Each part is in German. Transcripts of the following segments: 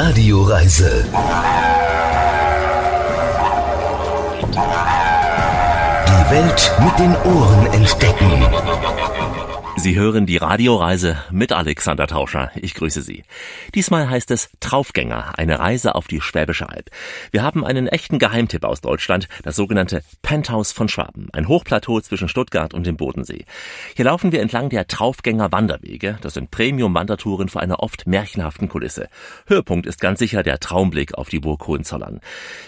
Radioreise. Die Welt mit den Ohren entdecken. Sie hören die Radioreise mit Alexander Tauscher. Ich grüße Sie. Diesmal heißt es Traufgänger, eine Reise auf die Schwäbische Alb. Wir haben einen echten Geheimtipp aus Deutschland, das sogenannte Penthouse von Schwaben, ein Hochplateau zwischen Stuttgart und dem Bodensee. Hier laufen wir entlang der Traufgänger Wanderwege. Das sind Premium-Wandertouren vor einer oft märchenhaften Kulisse. Höhepunkt ist ganz sicher der Traumblick auf die Burg Hohenzollern.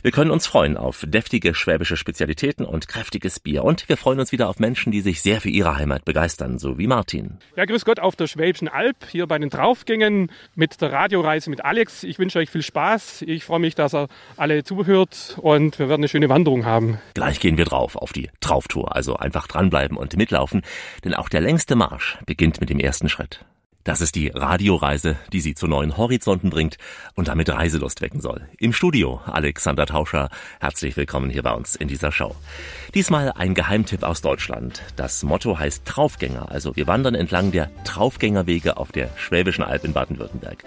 Wir können uns freuen auf deftige schwäbische Spezialitäten und kräftiges Bier. Und wir freuen uns wieder auf Menschen, die sich sehr für ihre Heimat begeistern, so wie Martin. Ja, grüß Gott auf der Schwäbischen Alb, hier bei den Draufgängen mit der Radioreise mit Alex. Ich wünsche euch viel Spaß. Ich freue mich, dass ihr alle zuhört und wir werden eine schöne Wanderung haben. Gleich gehen wir drauf auf die Trauftour, also einfach dranbleiben und mitlaufen, denn auch der längste Marsch beginnt mit dem ersten Schritt. Das ist die Radioreise, die Sie zu neuen Horizonten bringt und damit Reiselust wecken soll. Im Studio Alexander Tauscher. Herzlich willkommen hier bei uns in dieser Show. Diesmal ein Geheimtipp aus Deutschland. Das Motto heißt Traufgänger. Also wir wandern entlang der Traufgängerwege auf der Schwäbischen Alb in Baden-Württemberg.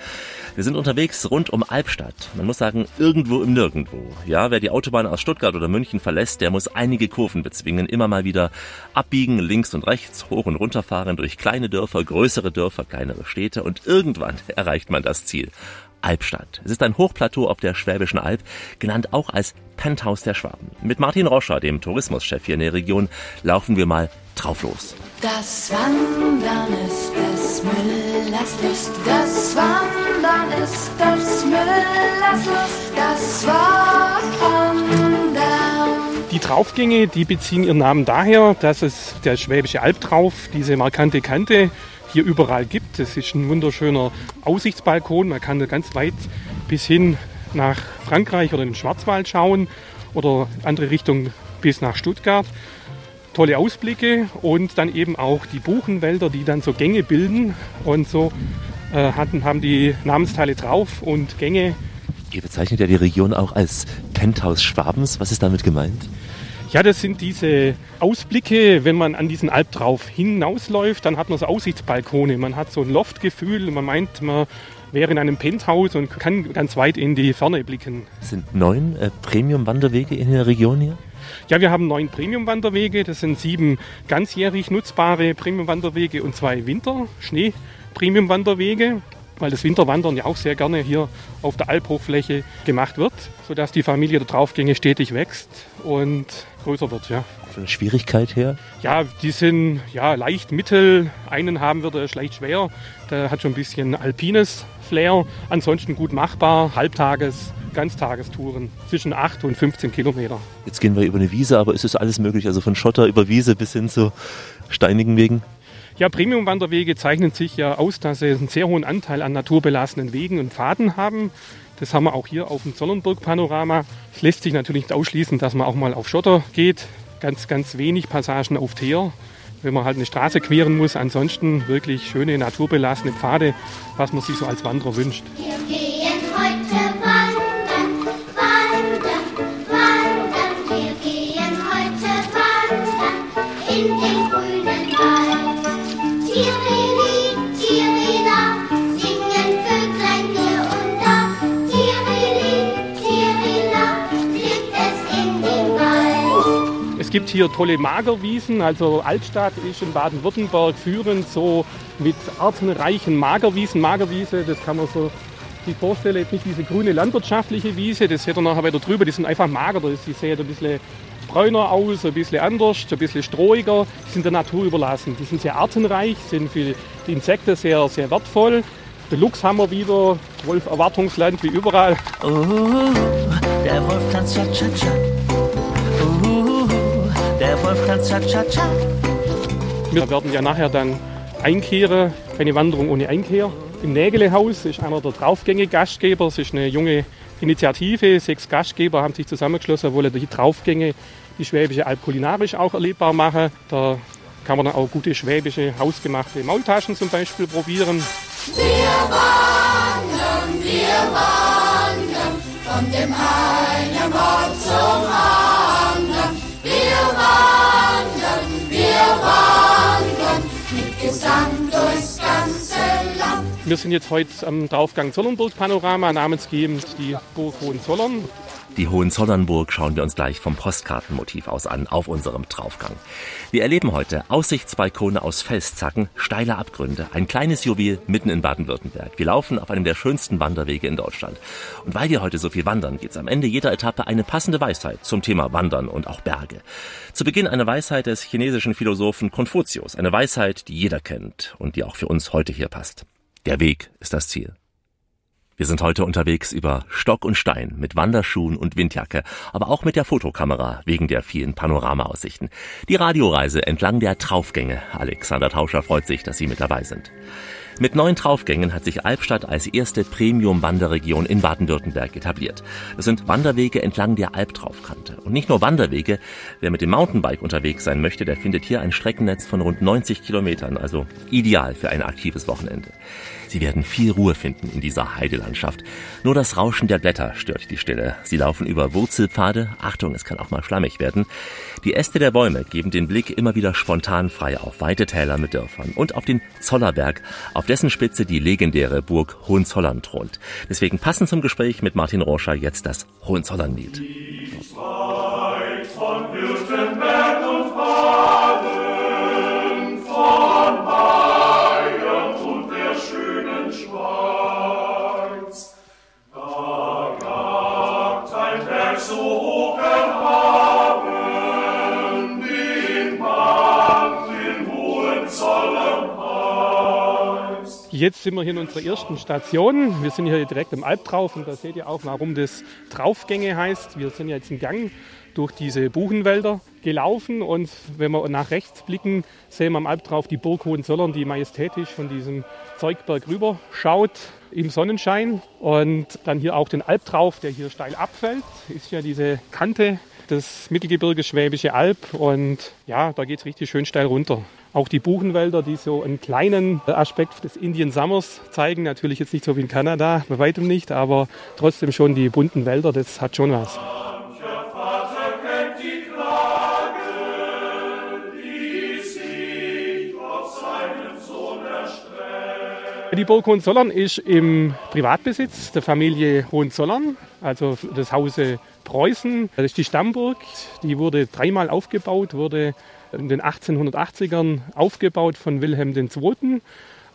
Wir sind unterwegs rund um Albstadt. Man muss sagen, irgendwo im Nirgendwo. Ja, wer die Autobahn aus Stuttgart oder München verlässt, der muss einige Kurven bezwingen, immer mal wieder abbiegen, links und rechts, hoch und runter fahren, durch kleine Dörfer, größere Dörfer, kleinere Städte und irgendwann erreicht man das Ziel. Albstadt. Es ist ein Hochplateau auf der Schwäbischen Alb, genannt auch als Penthouse der Schwaben. Mit Martin Roscher, dem Tourismuschef hier in der Region, laufen wir mal drauf los. Das Wandern ist des Müllers Lust, das Wandern ist des Müllers Lust, das Wandern. Die Traufgänge, die beziehen ihren Namen daher, dass es der Schwäbische Albtrauf, diese markante Kante, hier überall gibt. Es ist ein wunderschöner Aussichtsbalkon. Man kann ganz weit bis hin nach Frankreich oder in den Schwarzwald schauen oder andere Richtung bis nach Stuttgart. Tolle Ausblicke und dann eben auch die Buchenwälder, die dann so Gänge bilden und so äh, hatten, haben die Namensteile drauf und Gänge. Ihr bezeichnet ja die Region auch als Penthouse Schwabens. Was ist damit gemeint? Ja, das sind diese Ausblicke, wenn man an diesen Alp drauf hinausläuft, dann hat man so Aussichtsbalkone, man hat so ein Loftgefühl, man meint, man wäre in einem Penthouse und kann ganz weit in die Ferne blicken. Es sind neun äh, Premium-Wanderwege in der Region hier? Ja, wir haben neun Premium-Wanderwege, das sind sieben ganzjährig nutzbare Premium-Wanderwege und zwei Winter-Schnee-Premium-Wanderwege weil das Winterwandern ja auch sehr gerne hier auf der Alphochfläche gemacht wird, sodass die Familie der Draufgänge stetig wächst und größer wird. Ja. Von der Schwierigkeit her? Ja, die sind ja leicht mittel. Einen haben wir, der ist leicht schwer. Der hat schon ein bisschen alpines Flair. Ansonsten gut machbar, Halbtages, Ganztagestouren zwischen 8 und 15 Kilometer. Jetzt gehen wir über eine Wiese, aber ist es alles möglich? Also von Schotter über Wiese bis hin zu steinigen Wegen? Ja, Premium-Wanderwege zeichnen sich ja aus, dass sie einen sehr hohen Anteil an naturbelassenen Wegen und Pfaden haben. Das haben wir auch hier auf dem Zollernburg-Panorama. Es lässt sich natürlich nicht ausschließen, dass man auch mal auf Schotter geht. Ganz, ganz wenig Passagen auf Teer, wenn man halt eine Straße queren muss. Ansonsten wirklich schöne naturbelassene Pfade, was man sich so als Wanderer wünscht. Wir gibt hier tolle Magerwiesen. Also Altstadt ist in Baden-Württemberg führend so mit artenreichen Magerwiesen. Magerwiese, das kann man so sich vorstellen, jetzt nicht diese grüne landwirtschaftliche Wiese, das seht ihr nachher wieder drüber, die sind einfach mager, die sehen ein bisschen bräuner aus, ein bisschen anders, ein bisschen strohiger, die sind der Natur überlassen. Die sind sehr artenreich, sind für die Insekten sehr, sehr wertvoll. Den Luchs haben wir wieder, Wolf Erwartungsland wie überall. Uh, der Wolf tanzt Cha-Cha-Cha. Uh, der Wolf tanzt Cha-Cha-Cha. Wir werden ja nachher dann einkehren, eine Wanderung ohne Einkehr. Im Nägelehaus ist einer der Draufgänge-Gastgeber. Es ist eine junge Initiative. Sechs Gastgeber haben sich zusammengeschlossen, wollen die Draufgänge, die Schwäbische Alb kulinarisch auch erlebbar machen. Da kann man dann auch gute schwäbische hausgemachte Maultaschen zum Beispiel probieren. Wir wandern, wir wandern von dem einen wir sind jetzt heute am Draufgang Zollernburg-Panorama, namensgebend die Burg Hohenzollern. Die Hohenzollernburg schauen wir uns gleich vom Postkartenmotiv aus an auf unserem Draufgang. Wir erleben heute Aussichtsbalkone aus Felszacken, steile Abgründe, ein kleines Juwel mitten in Baden-Württemberg. Wir laufen auf einem der schönsten Wanderwege in Deutschland. Und weil wir heute so viel wandern, gibt's am Ende jeder Etappe eine passende Weisheit zum Thema Wandern und auch Berge. Zu Beginn eine Weisheit des chinesischen Philosophen Konfuzius, eine Weisheit, die jeder kennt und die auch für uns heute hier passt. Der Weg ist das Ziel. Wir sind heute unterwegs über Stock und Stein mit Wanderschuhen und Windjacke, aber auch mit der Fotokamera wegen der vielen Panoramaaussichten. Die Radioreise entlang der Traufgänge. Alexander Tauscher freut sich, dass Sie mit dabei sind. Mit neun Traufgängen hat sich Albstadt als erste Premium-Wanderregion in Baden-Württemberg etabliert. Es sind Wanderwege entlang der Albtraufkante. Und nicht nur Wanderwege. Wer mit dem Mountainbike unterwegs sein möchte, der findet hier ein Streckennetz von rund 90 Kilometern, also ideal für ein aktives Wochenende. Sie werden viel Ruhe finden in dieser Heidelandschaft. Nur das Rauschen der Blätter stört die Stille. Sie laufen über Wurzelpfade. Achtung, es kann auch mal schlammig werden. Die Äste der Bäume geben den Blick immer wieder spontan frei auf weite Täler mit Dörfern und auf den Zollerberg, auf dessen Spitze die legendäre Burg Hohenzollern thront. Deswegen passend zum Gespräch mit Martin Roscher jetzt das Hohenzollernlied. Jetzt sind wir hier in unserer ersten Station. Wir sind hier direkt im Albtrauf und da seht ihr auch, warum das Traufgänge heißt. Wir sind jetzt im Gang durch diese Buchenwälder gelaufen und wenn wir nach rechts blicken, sehen wir am Albtrauf die Burg Hohenzollern, die majestätisch von diesem Zeugberg rüber schaut im Sonnenschein und dann hier auch den Albtrauf, der hier steil abfällt, ist ja diese Kante des Mittelgebirges Schwäbische Alb und ja, da geht es richtig schön steil runter. Auch die Buchenwälder, die so einen kleinen Aspekt des Indian Summers zeigen, natürlich jetzt nicht so wie in Kanada, bei weitem nicht, aber trotzdem schon die bunten Wälder, das hat schon was. Die Burg Hohenzollern ist im Privatbesitz der Familie Hohenzollern, also des Hause Preußen. Das ist die Stammburg, die wurde dreimal aufgebaut, wurde in den 1880ern aufgebaut von Wilhelm II.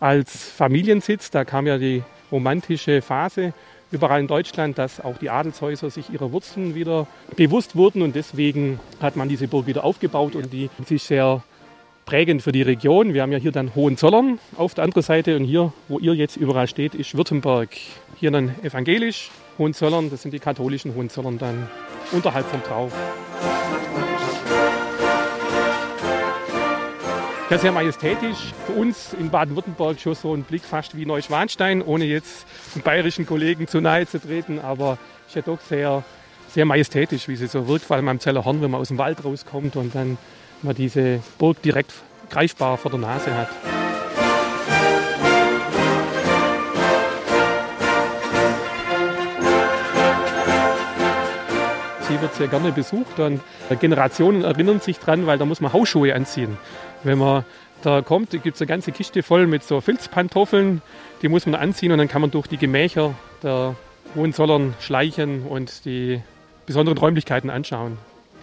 als Familiensitz. Da kam ja die romantische Phase überall in Deutschland, dass auch die Adelshäuser sich ihrer Wurzeln wieder bewusst wurden und deswegen hat man diese Burg wieder aufgebaut und die ist sehr prägend für die Region. Wir haben ja hier dann Hohenzollern auf der anderen Seite und hier, wo ihr jetzt überall steht, ist Württemberg. Hier dann evangelisch, Hohenzollern, das sind die katholischen Hohenzollern dann unterhalb vom Trauf. Ja, sehr majestätisch. Für uns in Baden-Württemberg schon so ein Blick fast wie Neuschwanstein, ohne jetzt den bayerischen Kollegen zu nahe zu treten, aber ist ja doch sehr, sehr majestätisch, wie sie so wirkt, vor allem am Zellerhorn, wenn man aus dem Wald rauskommt und dann man diese Burg direkt greifbar vor der Nase hat. Sie wird sehr gerne besucht und Generationen erinnern sich dran, weil da muss man Hausschuhe anziehen. Wenn man da kommt, gibt es eine ganze Kiste voll mit so Filzpantoffeln, die muss man anziehen und dann kann man durch die Gemächer der Hohenzollern schleichen und die besonderen Räumlichkeiten anschauen.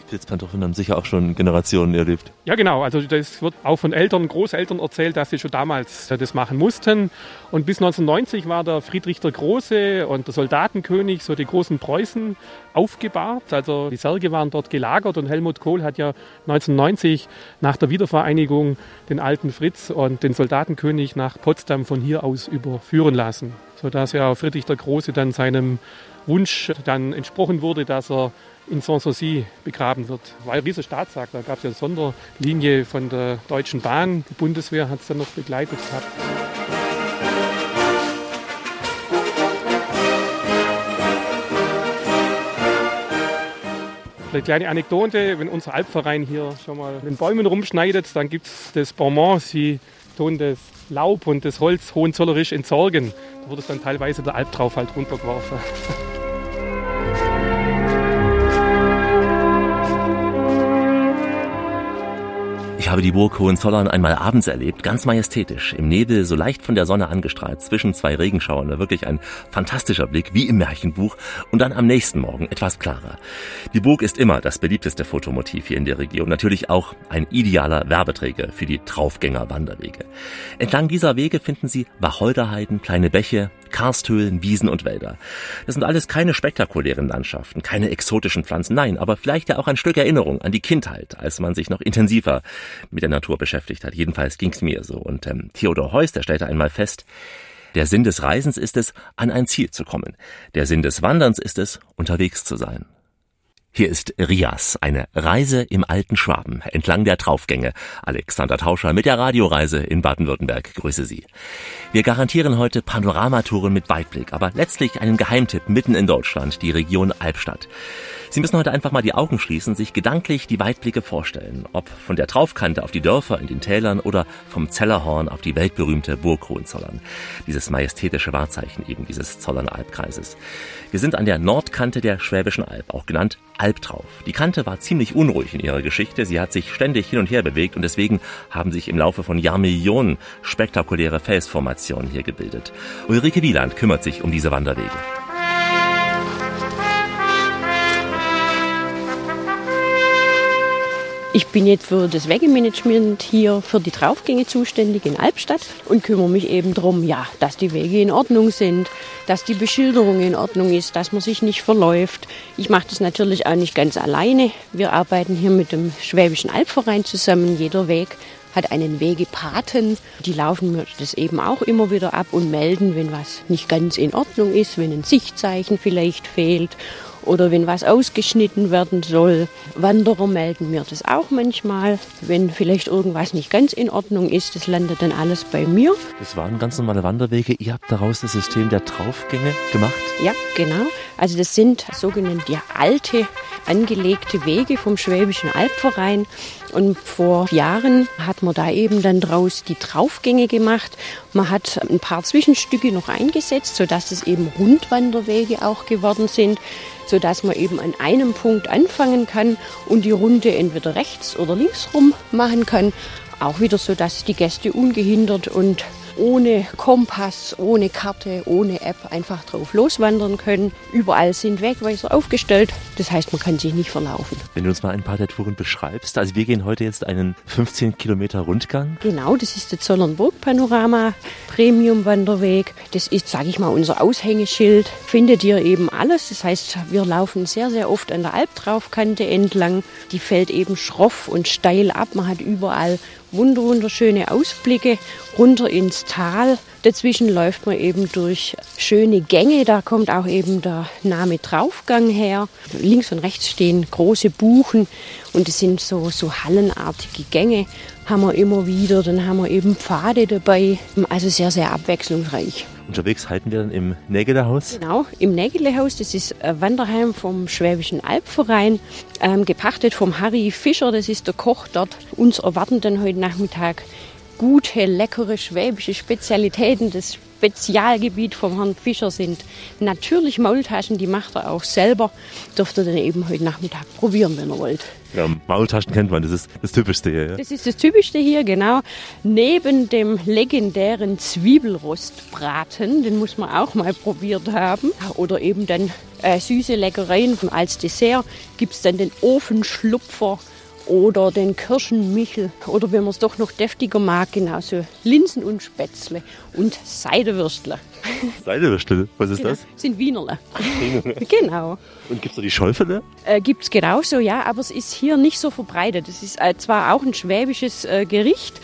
Pilzpantoffeln haben sicher auch schon Generationen erlebt. Ja, genau. Also das wird auch von Eltern, Großeltern erzählt, dass sie schon damals äh, das machen mussten. Und bis 1990 war der Friedrich der Große und der Soldatenkönig, so die großen Preußen, aufgebahrt. Also die Särge waren dort gelagert und Helmut Kohl hat ja 1990 nach der Wiedervereinigung den alten Fritz und den Soldatenkönig nach Potsdam von hier aus überführen lassen. Sodass ja Friedrich der Große dann seinem Wunsch dann entsprochen wurde, dass er in Sanssouci begraben wird. War ein riesiger Staatsakt. Da gab es ja eine Sonderlinie von der Deutschen Bahn. Die Bundeswehr hat es dann noch begleitet gehabt. Eine kleine Anekdote, wenn unser Alpverein hier schon mal den Bäumen rumschneidet, dann gibt es das Bonbon, sie tun das Laub und das Holz hohenzollerisch entsorgen. Da wird es dann teilweise der Alp drauf halt runtergeworfen. Ich habe die Burg Hohenzollern einmal abends erlebt, ganz majestätisch, im Nebel, so leicht von der Sonne angestrahlt, zwischen zwei Regenschauern, wirklich ein fantastischer Blick, wie im Märchenbuch, und dann am nächsten Morgen etwas klarer. Die Burg ist immer das beliebteste Fotomotiv hier in der Region, natürlich auch ein idealer Werbeträger für die Traufgänger-Wanderwege. Entlang dieser Wege finden Sie Wacholderheiden, kleine Bäche, Karsthöhlen, Wiesen und Wälder. Das sind alles keine spektakulären Landschaften, keine exotischen Pflanzen, nein, aber vielleicht ja auch ein Stück Erinnerung an die Kindheit, als man sich noch intensiver mit der Natur beschäftigt hat. Jedenfalls ging's mir so. Und ähm, Theodor Heuss, der stellte einmal fest, der Sinn des Reisens ist es, an ein Ziel zu kommen. Der Sinn des Wanderns ist es, unterwegs zu sein. Hier ist Rias, eine Reise im alten Schwaben, entlang der Traufgänge. Alexander Tauscher mit der Radioreise in Baden-Württemberg. Grüße Sie. Wir garantieren heute Panoramatouren mit Weitblick, aber letztlich einen Geheimtipp mitten in Deutschland, die Region Albstadt. Sie müssen heute einfach mal die Augen schließen, sich gedanklich die Weitblicke vorstellen, ob von der Traufkante auf die Dörfer in den Tälern oder vom Zellerhorn auf die weltberühmte Burg Hohenzollern. Dieses majestätische Wahrzeichen eben dieses Zollern-Albkreises. Wir sind an der Nordkante der Schwäbischen Alb, auch genannt Albtrauf. Die Kante war ziemlich unruhig in ihrer Geschichte, sie hat sich ständig hin und her bewegt und deswegen haben sich im Laufe von Jahrmillionen spektakuläre Felsformationen hier gebildet. Ulrike Wieland kümmert sich um diese Wanderwege. Ich bin jetzt für das Wegemanagement hier für die Draufgänge zuständig in Albstadt und kümmere mich eben darum, ja, dass die Wege in Ordnung sind, dass die Beschilderung in Ordnung ist, dass man sich nicht verläuft. Ich mache das natürlich auch nicht ganz alleine. Wir arbeiten hier mit dem Schwäbischen Albverein zusammen. Jeder Weg hat einen Wegepaten. Die laufen mir das eben auch immer wieder ab und melden, wenn was nicht ganz in Ordnung ist, wenn ein Sichtzeichen vielleicht fehlt oder wenn was ausgeschnitten werden soll. Wanderer melden mir das auch manchmal. Wenn vielleicht irgendwas nicht ganz in Ordnung ist, das landet dann alles bei mir. Das waren ganz normale Wanderwege. Ihr habt daraus das System der Traufgänge gemacht? Ja, genau. Also das sind sogenannte alte angelegte Wege vom Schwäbischen Albverein. Und vor Jahren hat man da eben dann draus die Traufgänge gemacht. Man hat ein paar Zwischenstücke noch eingesetzt, sodass es eben Rundwanderwege auch geworden sind, sodass man eben an einem Punkt anfangen kann und die Runde entweder rechts oder links rum machen kann. Auch wieder so, dass die Gäste ungehindert und ohne Kompass, ohne Karte, ohne App einfach drauf loswandern können. Überall sind Wegweiser aufgestellt. Das heißt, man kann sich nicht verlaufen. Wenn du uns mal ein paar der Touren beschreibst. Also wir gehen heute jetzt einen 15 Kilometer Rundgang. Genau, das ist der Zollernburg Panorama Premium Wanderweg. Das ist, sage ich mal, unser Aushängeschild. Findet ihr eben alles. Das heißt, wir laufen sehr, sehr oft an der Albtraufkante entlang. Die fällt eben schroff und steil ab. Man hat überall wunderschöne Ausblicke runter ins Tal. Dazwischen läuft man eben durch schöne Gänge. Da kommt auch eben der Name Draufgang her. Links und rechts stehen große Buchen und es sind so, so hallenartige Gänge. Haben wir immer wieder. Dann haben wir eben Pfade dabei. Also sehr, sehr abwechslungsreich. Unterwegs halten wir dann im Nägelehaus. Genau, im Nägelehaus. Das ist ein Wanderheim vom Schwäbischen Albverein, ähm, gepachtet vom Harry Fischer. Das ist der Koch dort. Uns erwarten dann heute Nachmittag gute, leckere schwäbische Spezialitäten. Das Spezialgebiet vom Herrn Fischer sind natürlich Maultaschen, die macht er auch selber. Dürft ihr dann eben heute Nachmittag probieren, wenn ihr wollt. Ja, Maultaschen kennt man, das ist das Typischste hier. Ja? Das ist das Typischste hier, genau. Neben dem legendären Zwiebelrostbraten, den muss man auch mal probiert haben. Oder eben dann äh, süße Leckereien als Dessert gibt es dann den Ofenschlupfer oder den Kirschenmichel oder wenn man es doch noch deftiger mag, genauso Linsen und Spätzle und Seidewürstle. Seidewürstle, was ist genau, das? Sind Wienerle. genau. Und gibt es da die Schäufele? Äh, gibt es genauso, ja, aber es ist hier nicht so verbreitet. Es ist äh, zwar auch ein schwäbisches äh, Gericht,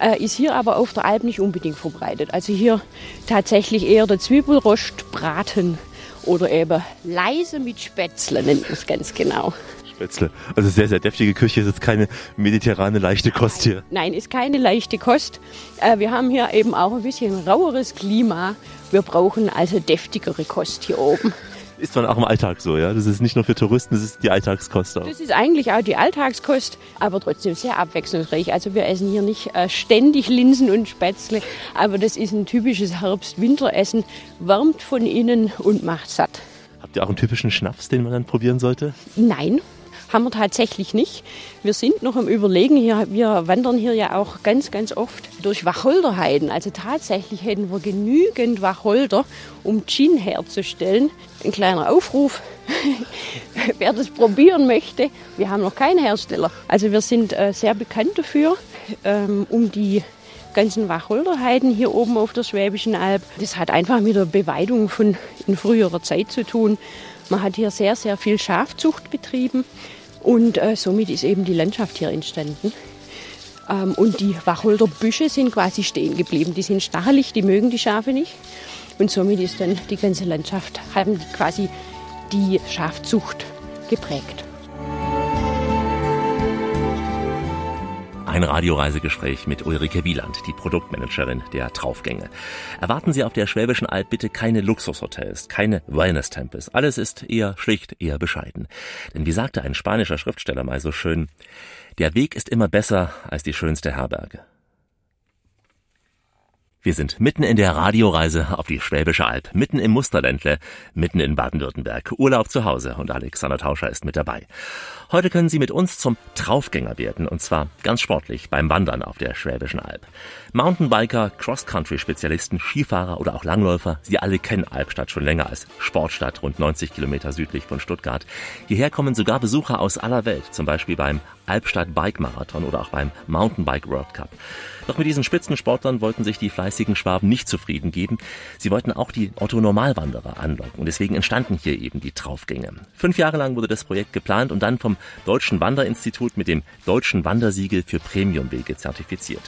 äh, ist hier aber auf der Alp nicht unbedingt verbreitet. Also hier tatsächlich eher der Zwiebelrostbraten oder eben leise mit Spätzle nennt man es ganz genau. Spätzle. Also sehr, sehr deftige Küche. Ist jetzt keine mediterrane leichte Kost hier. Nein, ist keine leichte Kost. Äh, wir haben hier eben auch ein bisschen raueres Klima. Wir brauchen also deftigere Kost hier oben. Ist man auch im Alltag so, ja? Das ist nicht nur für Touristen, das ist die Alltagskost auch. Das ist eigentlich auch die Alltagskost, aber trotzdem sehr abwechslungsreich. Also wir essen hier nicht äh, ständig Linsen und Spätzle, aber das ist ein typisches Herbst-Winteressen, wärmt von innen und macht satt. Habt ihr auch einen typischen Schnaps, den man dann probieren sollte? Nein, haben wir tatsächlich nicht. Wir sind noch am Überlegen, hier, wir wandern hier ja auch ganz, ganz oft durch Wacholderheiden. Also tatsächlich hätten wir genügend Wacholder, um Gin herzustellen. Ein kleiner Aufruf, wer das probieren möchte. Wir haben noch keinen Hersteller. Also wir sind äh, sehr bekannt dafür, ähm, um die ganzen Wacholderheiden hier oben auf der Schwäbischen Alb. Das hat einfach mit der Beweidung von in früherer Zeit zu tun. Man hat hier sehr, sehr viel Schafzucht betrieben und äh, somit ist eben die Landschaft hier entstanden. Ähm, und die Wacholderbüsche sind quasi stehen geblieben. Die sind stachelig, die mögen die Schafe nicht. Und somit ist dann die ganze Landschaft, haben die quasi die Schafzucht geprägt. Ein Radioreisegespräch mit Ulrike Wieland, die Produktmanagerin der Traufgänge. Erwarten Sie auf der Schwäbischen Alb bitte keine Luxushotels, keine Wellness-Tempels. Alles ist eher schlicht, eher bescheiden. Denn wie sagte ein spanischer Schriftsteller mal so schön, der Weg ist immer besser als die schönste Herberge. Wir sind mitten in der Radioreise auf die Schwäbische Alb, mitten im Musterländle, mitten in Baden-Württemberg. Urlaub zu Hause und Alexander Tauscher ist mit dabei. Heute können Sie mit uns zum Traufgänger werden und zwar ganz sportlich beim Wandern auf der Schwäbischen Alb. Mountainbiker, Cross-Country-Spezialisten, Skifahrer oder auch Langläufer, Sie alle kennen Albstadt schon länger als Sportstadt rund 90 Kilometer südlich von Stuttgart. Hierher kommen sogar Besucher aus aller Welt, zum Beispiel beim Albstadt Bike Marathon oder auch beim Mountainbike World Cup. Doch mit diesen Spitzensportlern wollten sich die fleißigen Schwaben nicht zufrieden geben. Sie wollten auch die Otto-Normalwanderer anlocken. Deswegen entstanden hier eben die Traufgänge. Fünf Jahre lang wurde das Projekt geplant und dann vom Deutschen Wanderinstitut mit dem Deutschen Wandersiegel für Premiumwege zertifiziert.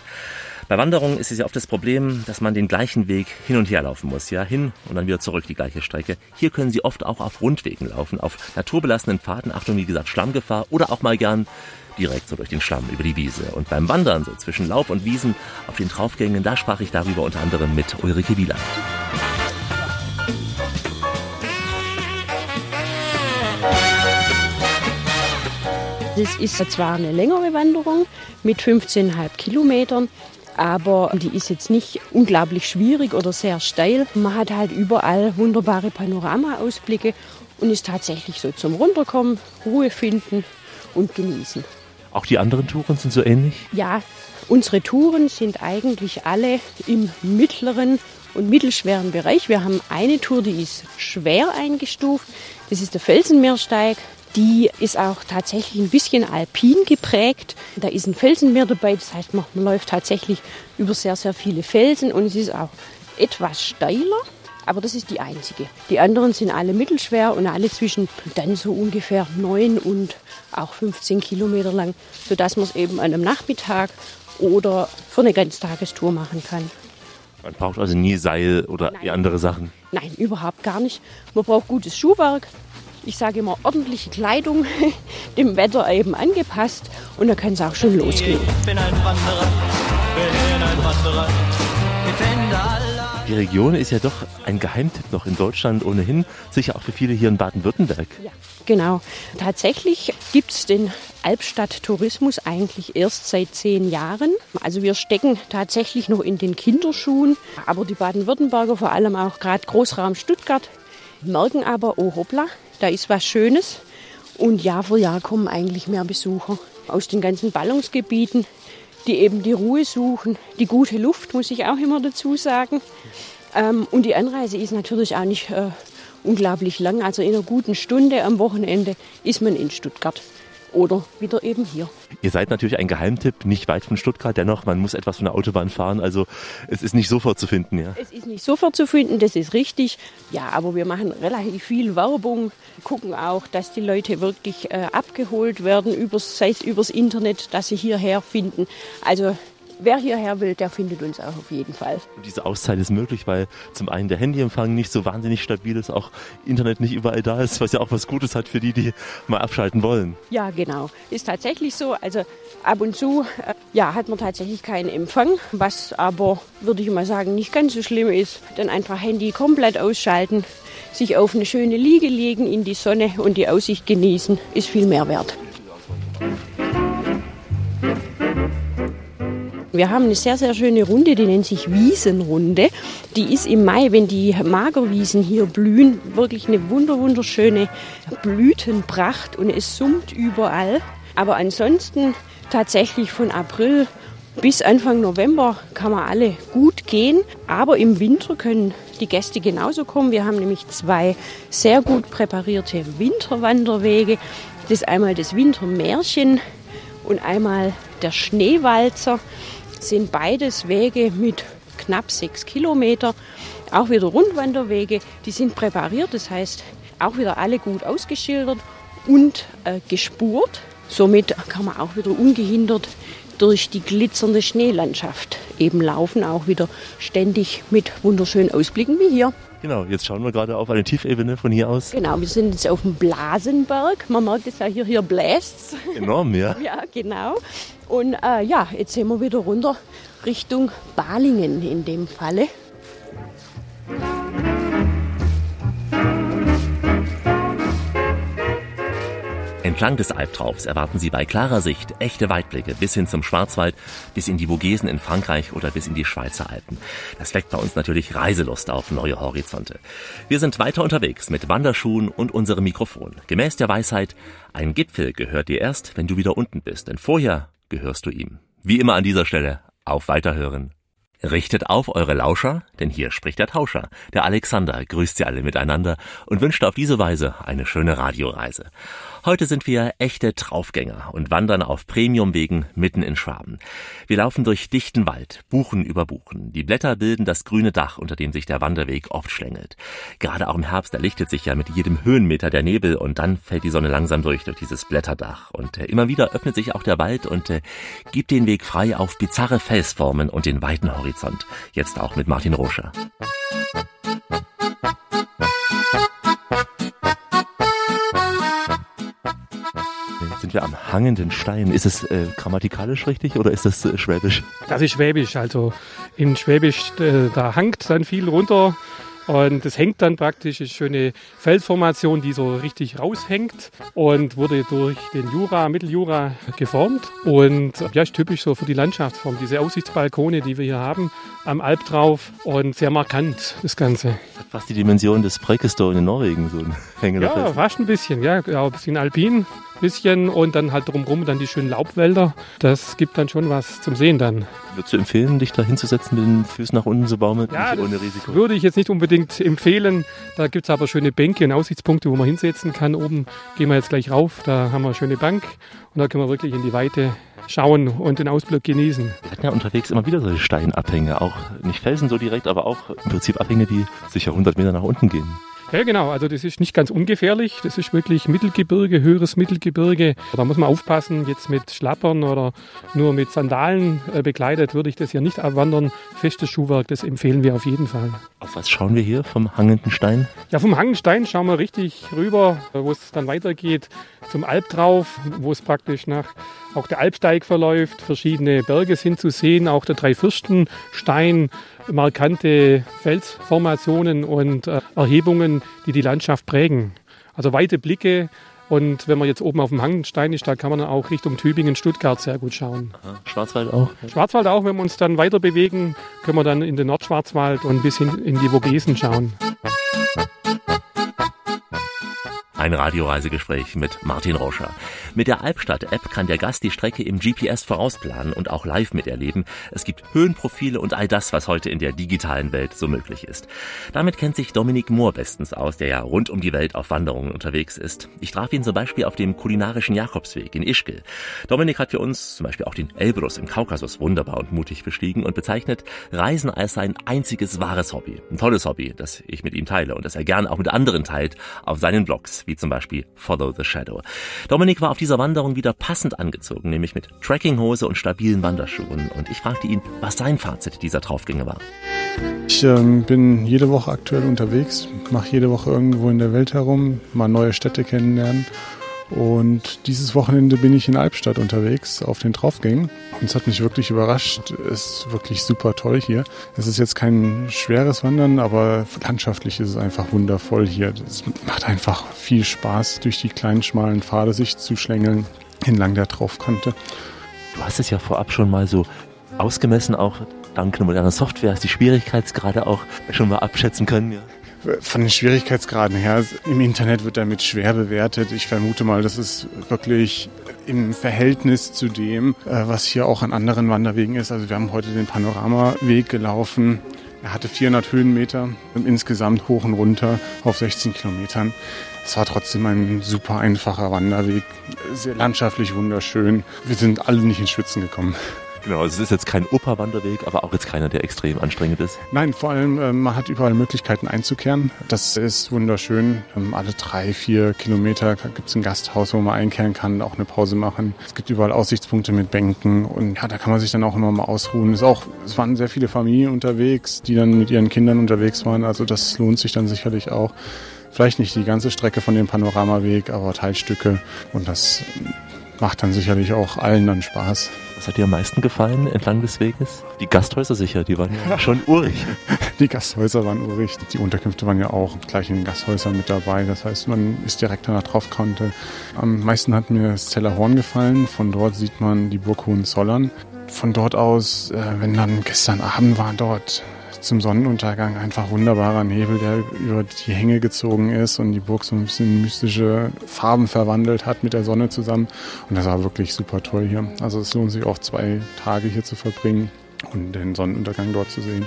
Bei Wanderungen ist es ja oft das Problem, dass man den gleichen Weg hin und her laufen muss. Ja, hin und dann wieder zurück die gleiche Strecke. Hier können Sie oft auch auf Rundwegen laufen, auf naturbelassenen Pfaden. Achtung, wie gesagt, Schlammgefahr oder auch mal gern direkt so durch den Schlamm über die Wiese. Und beim Wandern so zwischen Laub und Wiesen auf den Traufgängen, da sprach ich darüber unter anderem mit Ulrike Wieland. Das ist zwar eine längere Wanderung mit 15,5 Kilometern, aber die ist jetzt nicht unglaublich schwierig oder sehr steil. Man hat halt überall wunderbare Panoramaausblicke und ist tatsächlich so zum Runterkommen, Ruhe finden und genießen. Auch die anderen Touren sind so ähnlich? Ja, unsere Touren sind eigentlich alle im mittleren und mittelschweren Bereich. Wir haben eine Tour, die ist schwer eingestuft. Das ist der Felsenmeersteig. Die ist auch tatsächlich ein bisschen alpin geprägt. Da ist ein Felsenmeer dabei, das heißt, man, läuft tatsächlich über sehr, sehr viele Felsen und es ist auch etwas steiler. Aber das ist die einzige. Die anderen sind alle mittelschwer und alle zwischen dann so ungefähr 9 und auch 15 Kilometer lang, sodass man es eben an einem Nachmittag oder für eine Ganztagestour machen kann. Man braucht also nie Seil oder Nein. andere Sachen. Nein, überhaupt gar nicht. Man braucht gutes Schuhwerk. Ich sage immer ordentliche Kleidung, dem Wetter eben angepasst und dann kann es auch schon losgehen. Ich bin ein Wanderer, bin ein Wanderer. Die Region ist ja doch ein Geheimtipp noch in Deutschland ohnehin, sicher auch für viele hier in Baden-Württemberg. Ja, genau. Tatsächlich gibt es den Albstadt-Tourismus eigentlich erst seit zehn Jahren. Also wir stecken tatsächlich noch in den Kinderschuhen, aber die Baden-Württemberger, vor allem auch gerade Großraum Stuttgart, merken aber, oh hoppla, da ist was Schönes. Und Jahr für Jahr kommen eigentlich mehr Besucher aus den ganzen Ballungsgebieten, die eben die Ruhe suchen, die gute Luft, muss ich auch immer dazu sagen. Ähm, und die Anreise ist natürlich auch nicht äh, unglaublich lang. Also in einer guten Stunde am Wochenende ist man in Stuttgart oder wieder eben hier. Ihr seid natürlich ein Geheimtipp, nicht weit von Stuttgart, dennoch, man muss etwas von der Autobahn fahren, also es ist nicht sofort zu finden. Ja. Es ist nicht sofort zu finden, das ist richtig. Ja, aber wir machen relativ viel Werbung, gucken auch, dass die Leute wirklich äh, abgeholt werden, übers, sei es übers Internet, dass sie hierher finden. Also wer hierher will, der findet uns auch auf jeden Fall. Und diese Auszeit ist möglich, weil zum einen der Handyempfang nicht so wahnsinnig stabil ist, auch Internet nicht überall da ist, was ja auch was Gutes hat für die, die mal abschalten wollen. Ja, genau. Ist tatsächlich so. Also ab und zu äh, ja, hat man tatsächlich keinen Empfang, was aber, würde ich mal sagen, nicht ganz so schlimm ist. Dann einfach Handy komplett ausschalten, sich auf eine schöne Liege legen in die Sonne und die Aussicht genießen, ist viel mehr wert. Wir haben eine sehr, sehr schöne Runde, die nennt sich Wiesenrunde. Die ist im Mai, wenn die Magerwiesen hier blühen, wirklich eine wunder, wunderschöne Blütenpracht und es summt überall. Aber ansonsten tatsächlich von April bis Anfang November kann man alle gut gehen, aber im Winter können die Gäste genauso kommen. Wir haben nämlich zwei sehr gut präparierte Winterwanderwege. Das ist einmal das Wintermärchen und einmal der Schneewalzer. Sind beides Wege mit knapp sechs Kilometer. Auch wieder Rundwanderwege, die sind präpariert, das heißt auch wieder alle gut ausgeschildert und äh, gespurt. Somit kann man auch wieder ungehindert durch die glitzernde Schneelandschaft eben laufen, auch wieder ständig mit wunderschönen Ausblicken wie hier. Genau, jetzt schauen wir gerade auf eine Tiefebene von hier aus. Genau, wir sind jetzt auf dem Blasenberg. Man merkt es ja hier, hier bläst Enorm, ja. Ja, genau. Und äh, ja, jetzt sehen wir wieder runter Richtung Balingen in dem Falle. Entlang des Albtraufs erwarten Sie bei klarer Sicht echte Weitblicke bis hin zum Schwarzwald, bis in die Vogesen in Frankreich oder bis in die Schweizer Alpen. Das weckt bei uns natürlich Reiselust auf neue Horizonte. Wir sind weiter unterwegs mit Wanderschuhen und unserem Mikrofon. Gemäß der Weisheit, ein Gipfel gehört dir erst, wenn du wieder unten bist, denn vorher gehörst du ihm. Wie immer an dieser Stelle, auf Weiterhören. Richtet auf eure Lauscher, denn hier spricht der Tauscher. Der Alexander grüßt sie alle miteinander und wünscht auf diese Weise eine schöne Radioreise. Heute sind wir echte Traufgänger und wandern auf Premiumwegen mitten in Schwaben. Wir laufen durch dichten Wald, Buchen über Buchen. Die Blätter bilden das grüne Dach, unter dem sich der Wanderweg oft schlängelt. Gerade auch im Herbst erlichtet sich ja mit jedem Höhenmeter der Nebel und dann fällt die Sonne langsam durch durch dieses Blätterdach. Und äh, immer wieder öffnet sich auch der Wald und äh, gibt den Weg frei auf bizarre Felsformen und den weiten Horizont. Jetzt auch mit Martin Roscher. Wir am hangenden Stein? Ist es äh, grammatikalisch richtig oder ist das äh, schwäbisch? Das ist Schwäbisch. Also in Schwäbisch, äh, da hangt dann viel runter. Und das hängt dann praktisch, ist schöne Felsformation, die so richtig raushängt und wurde durch den Jura, Mitteljura geformt. Und ja, ist typisch so für die Landschaftsform. Diese Aussichtsbalkone, die wir hier haben, am Alp drauf und sehr markant, das Ganze. Hat fast die Dimension des Präkestor in Norwegen, so ein hängender Ja, fast ein bisschen, ja, ja, ein bisschen alpin, bisschen und dann halt drumherum dann die schönen Laubwälder. Das gibt dann schon was zum Sehen dann. Würdest du empfehlen, dich da hinzusetzen, mit den Füßen nach unten zu baumeln? Ja, Nicht ohne Risiko. Würde ich jetzt nicht unbedingt empfehlen. Da gibt es aber schöne Bänke und Aussichtspunkte, wo man hinsetzen kann. Oben gehen wir jetzt gleich rauf, da haben wir eine schöne Bank und da können wir wirklich in die Weite schauen und den Ausblick genießen. Wir hatten ja unterwegs immer wieder solche Steinabhänge, auch nicht Felsen so direkt, aber auch im Prinzip Abhänge, die sicher 100 Meter nach unten gehen. Ja, genau. Also das ist nicht ganz ungefährlich. Das ist wirklich Mittelgebirge, höheres Mittelgebirge. Da muss man aufpassen. Jetzt mit Schlappern oder nur mit Sandalen äh, bekleidet würde ich das hier nicht abwandern. Festes Schuhwerk, das empfehlen wir auf jeden Fall. Auf was schauen wir hier vom hangenden Stein? Ja, vom Hangenstein schauen wir richtig rüber, wo es dann weitergeht zum Alp drauf, wo es praktisch nach auch der Alpsteig verläuft. Verschiedene Berge sind zu sehen, auch der Dreifürstenstein, markante Felsformationen und äh, Erhebungen, die die Landschaft prägen. Also weite Blicke. Und wenn man jetzt oben auf dem Hangenstein ist, da kann man auch Richtung Tübingen, Stuttgart sehr gut schauen. Aha, Schwarzwald auch? Schwarzwald auch, wenn wir uns dann weiter bewegen, können wir dann in den Nordschwarzwald und bis hin in die Vogesen schauen. Ein Radioreisegespräch mit Martin Roscher. Mit der Albstadt-App kann der Gast die Strecke im GPS vorausplanen und auch live miterleben. Es gibt Höhenprofile und all das, was heute in der digitalen Welt so möglich ist. Damit kennt sich Dominik Mohr bestens aus, der ja rund um die Welt auf Wanderungen unterwegs ist. Ich traf ihn zum Beispiel auf dem kulinarischen Jakobsweg in Ischgl. Dominik hat für uns zum Beispiel auch den Elbrus im Kaukasus wunderbar und mutig bestiegen und bezeichnet Reisen als sein einziges wahres Hobby. Ein tolles Hobby, das ich mit ihm teile und das er gern auch mit anderen teilt auf seinen Blogs, wie zum Beispiel Follow the Shadow. Dominik war auf dieser Wanderung wieder passend angezogen, nämlich mit Trekkinghose und stabilen Wanderschuhen. Und ich fragte ihn, was sein Fazit dieser Draufgänge war. Ich ähm, bin jede Woche aktuell unterwegs, mache jede Woche irgendwo in der Welt herum, mal neue Städte kennenlernen. Und dieses Wochenende bin ich in Albstadt unterwegs auf den Draufgängen. Und es hat mich wirklich überrascht. Es ist wirklich super toll hier. Es ist jetzt kein schweres Wandern, aber landschaftlich ist es einfach wundervoll hier. Es macht einfach viel Spaß, durch die kleinen, schmalen Pfade sich zu schlängeln entlang der Traufkante. Du hast es ja vorab schon mal so ausgemessen, auch dank moderner Software, die Schwierigkeitsgrade auch schon mal abschätzen können. Ja. Von den Schwierigkeitsgraden her, im Internet wird damit schwer bewertet. Ich vermute mal, das ist wirklich im Verhältnis zu dem, äh, was hier auch an anderen Wanderwegen ist. Also wir haben heute den Panoramaweg gelaufen. Er hatte 400 Höhenmeter insgesamt hoch und runter auf 16 Kilometern. Es war trotzdem ein super einfacher Wanderweg, sehr landschaftlich wunderschön. Wir sind alle nicht ins Schwitzen gekommen. Genau, also es ist jetzt kein Operwanderweg, aber auch jetzt keiner, der extrem anstrengend ist. Nein, vor allem, äh, man hat überall Möglichkeiten einzukehren. Das ist wunderschön. Ähm, alle drei, vier Kilometer gibt es ein Gasthaus, wo man einkehren kann, auch eine Pause machen. Es gibt überall Aussichtspunkte mit Bänken und ja, da kann man sich dann auch immer mal ausruhen. Es, auch, es waren sehr viele Familien unterwegs, die dann mit ihren Kindern unterwegs waren. Also das lohnt sich dann sicherlich auch. Vielleicht nicht die ganze Strecke von dem Panoramaweg, aber Teilstücke. Und das macht dann sicherlich auch allen dann Spaß. Was hat dir am meisten gefallen entlang des Weges? Die Gasthäuser sicher, die waren ja schon urig. Die Gasthäuser waren urig. Die Unterkünfte waren ja auch gleich in den Gasthäusern mit dabei. Das heißt, man ist direkt danach drauf konnte. Am meisten hat mir das Zellerhorn gefallen. Von dort sieht man die Burg Hohenzollern. Von dort aus, äh, wenn dann gestern Abend war dort zum Sonnenuntergang einfach wunderbarer Nebel, der über die Hänge gezogen ist und die Burg so ein bisschen mystische Farben verwandelt hat mit der Sonne zusammen. Und das war wirklich super toll hier. Also es lohnt sich auch zwei Tage hier zu verbringen und den Sonnenuntergang dort zu sehen.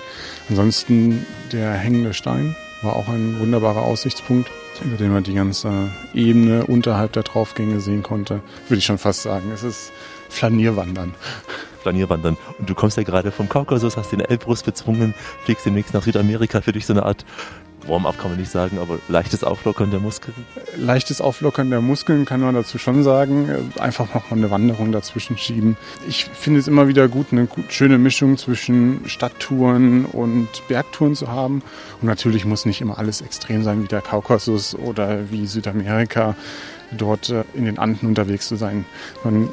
Ansonsten der hängende Stein war auch ein wunderbarer Aussichtspunkt, über den man die ganze Ebene unterhalb der Draufgänge sehen konnte. Würde ich schon fast sagen. Es ist Flanierwandern. Flanierwandern. Und du kommst ja gerade vom Kaukasus, hast den Elbrus bezwungen, fliegst demnächst nach Südamerika für dich so eine Art Warm-up kann man nicht sagen, aber leichtes Auflockern der Muskeln? Leichtes Auflockern der Muskeln kann man dazu schon sagen. Einfach noch mal eine Wanderung dazwischen schieben. Ich finde es immer wieder gut, eine schöne Mischung zwischen Stadttouren und Bergtouren zu haben. Und natürlich muss nicht immer alles extrem sein wie der Kaukasus oder wie Südamerika, dort äh, in den Anden unterwegs zu sein. Man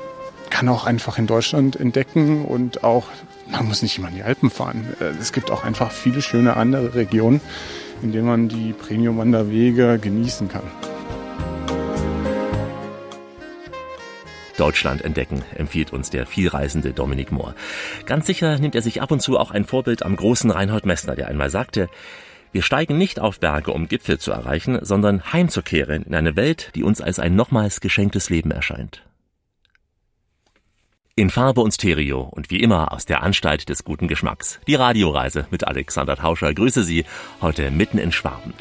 kann auch einfach in Deutschland entdecken und auch, man muss nicht immer in die Alpen fahren. Äh, es gibt auch einfach viele schöne andere Regionen, in denen man die Premium-Wanderwege genießen kann. Deutschland entdecken, empfiehlt uns der vielreisende Dominik Mohr. Ganz sicher nimmt er sich ab und zu auch ein Vorbild am großen Reinhold Messner, der einmal sagte, wir steigen nicht auf Berge, um Gipfel zu erreichen, sondern heimzukehren in eine Welt, die uns als ein nochmals geschenktes Leben erscheint. In Farbe und Stereo und wie immer aus der Anstalt des guten Geschmacks. Die Radioreise mit Alexander Tauscher. Grüße Sie heute mitten in Schwaben.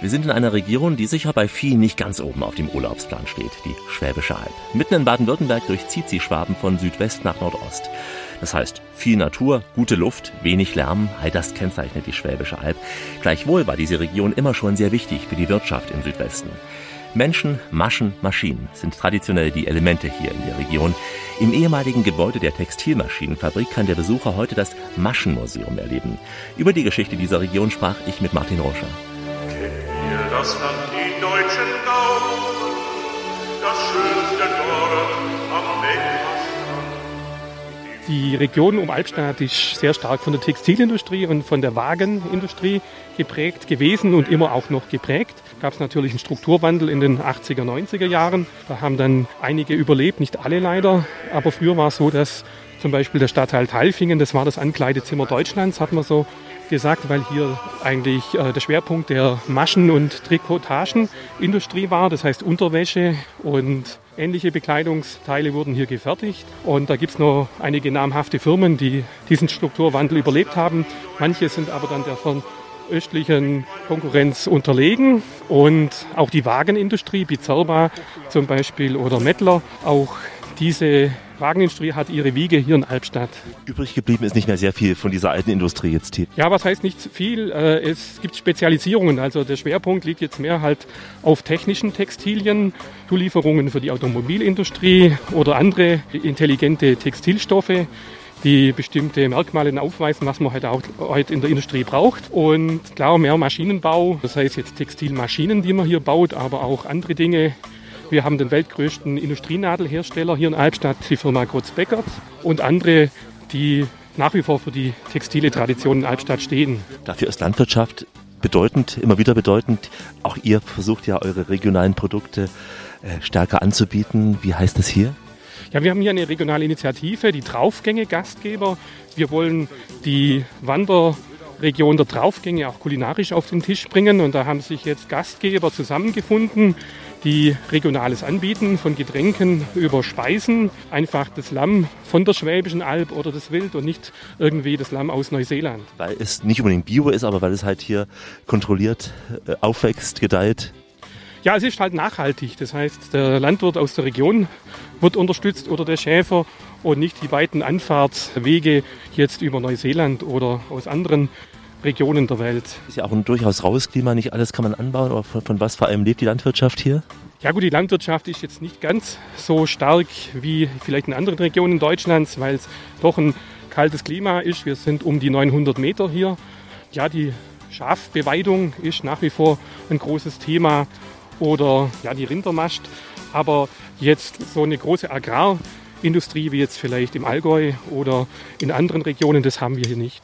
Wir sind in einer Region, die sicher bei vielen nicht ganz oben auf dem Urlaubsplan steht, die Schwäbische Alb. Mitten in Baden-Württemberg durchzieht sie Schwaben von Südwest nach Nordost. Das heißt, viel Natur, gute Luft, wenig Lärm, all das kennzeichnet die Schwäbische Alb. Gleichwohl war diese Region immer schon sehr wichtig für die Wirtschaft im Südwesten. Menschen, Maschen, Maschinen sind traditionell die Elemente hier in der Region. Im ehemaligen Gebäude der Textilmaschinenfabrik kann der Besucher heute das Maschenmuseum erleben. Über die Geschichte dieser Region sprach ich mit Martin Roscher. Kennt ihr das Land, die deutschen Gauben, das schönste dort am Wegwasser? Die Region um Albstadt ist sehr stark von der Textilindustrie und von der Wagenindustrie geprägt gewesen und immer auch noch geprägt. Gab es natürlich einen Strukturwandel in den 80er, 90er Jahren. Da haben dann einige überlebt, nicht alle leider. Aber früher war es so, dass zum Beispiel der Stadtteil Teilfingen, das war das Ankleidezimmer Deutschlands, hat man so gesagt, weil hier eigentlich äh, der Schwerpunkt der Maschen- und Trikotagenindustrie war. Das heißt Unterwäsche und ähnliche Bekleidungsteile wurden hier gefertigt. Und da gibt es noch einige namhafte Firmen, die diesen Strukturwandel überlebt haben. Manche sind aber dann der von östlichen Konkurrenz unterlegen und auch die Wagenindustrie, Bizerba zum Beispiel oder Mettler, auch diese Wagenindustrie hat ihre Wiege hier in Albstadt. Übrig geblieben ist nicht mehr sehr viel von dieser alten Industrie jetzt hier. Ja, was heißt nicht viel? Äh, Es gibt Spezialisierungen. Also der Schwerpunkt liegt jetzt mehr halt auf technischen Textilien, Zulieferungen für die Automobilindustrie oder andere intelligente Textilstoffe die bestimmte Merkmale aufweisen, was man halt auch heute in der Industrie braucht. Und klar, mehr Maschinenbau, das heißt jetzt Textilmaschinen, die man hier baut, aber auch andere Dinge. Wir haben den weltgrößten Industrienadelhersteller hier in Albstadt, die Firma Grotz-Beckert und andere, die nach wie vor für die textile Tradition in Albstadt stehen. Dafür ist Landwirtschaft bedeutend, immer wieder bedeutend. Auch ihr versucht ja eure regionalen Produkte äh, stärker anzubieten. Wie heißt das hier? Ja, wir haben hier eine regionale Initiative, die Draufgänge Gastgeber. Wir wollen die Wanderregion der Draufgänge auch kulinarisch auf den Tisch bringen. Und da haben sich jetzt Gastgeber zusammengefunden, die Regionales anbieten, von Getränken über Speisen. Einfach das Lamm von der Schwäbischen Alb oder das Wild und nicht irgendwie das Lamm aus Neuseeland. Weil es nicht unbedingt Bio ist, aber weil es halt hier kontrolliert äh, aufwächst, gedeiht. Ja, es ist halt nachhaltig. Das heißt, der Landwirt aus der Region wird unterstützt oder der Schäfer und nicht die weiten Anfahrtswege jetzt über Neuseeland oder aus anderen Regionen der Welt. Ist ja auch ein durchaus raues Klima, nicht alles kann man anbauen, aber von, von was vor allem lebt die Landwirtschaft hier? Ja gut, die Landwirtschaft ist jetzt nicht ganz so stark wie vielleicht in anderen Regionen Deutschlands, weil es doch ein kaltes Klima ist. Wir sind um die 900 Meter hier. Ja, die Schafbeweidung ist nach wie vor ein großes Thema oder ja, die Rindermast. Aber jetzt so eine große Agrarindustrie wie jetzt vielleicht im Allgäu oder in anderen Regionen, das haben wir hier nicht.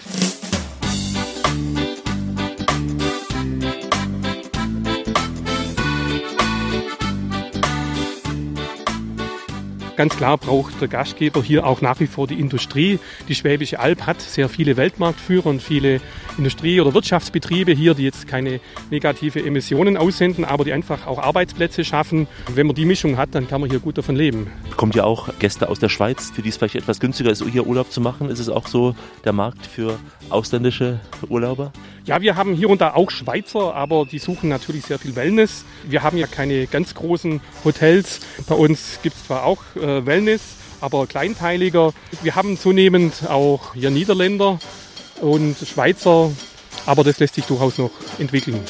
Ganz klar braucht der Gastgeber hier auch nach wie vor die Industrie. Die Schwäbische Alb hat sehr viele Weltmarktführer und viele Industrie- oder Wirtschaftsbetriebe hier, die jetzt keine negative Emissionen aussenden, aber die einfach auch Arbeitsplätze schaffen. Wenn man die Mischung hat, dann kann man hier gut davon leben. Kommt ja auch Gäste aus der Schweiz, für die es vielleicht etwas günstiger ist, hier Urlaub zu machen. Ist es auch so der Markt für ausländische Urlauber? Ja, wir haben hier und da auch Schweizer, aber die suchen natürlich sehr viel Wellness. Wir haben ja keine ganz großen Hotels. Bei uns gibt es zwar auch äh, Wellness, aber kleinteiliger. Wir haben zunehmend auch hier Niederländer und Schweizer, aber das lässt sich durchaus noch entwickeln.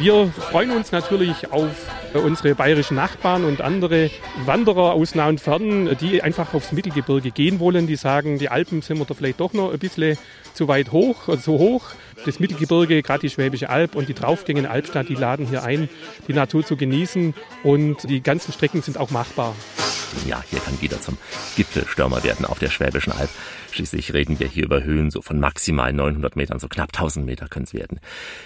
Wir freuen uns natürlich auf unsere bayerischen Nachbarn und andere Wanderer aus nah und fern, die einfach aufs Mittelgebirge gehen wollen. Die sagen, die Alpen sind wir da vielleicht doch noch ein bisschen zu weit hoch, also zu hoch. Das Mittelgebirge, gerade die Schwäbische Alb und die Draufgänge in Albstadt, die laden hier ein, die Natur zu genießen und die ganzen Strecken sind auch machbar. Ja, hier kann jeder zum Gipfelstürmer werden auf der Schwäbischen Alb. Schließlich reden wir hier über Höhen so von maximal 900 Metern, so knapp 1000 Meter können es werden.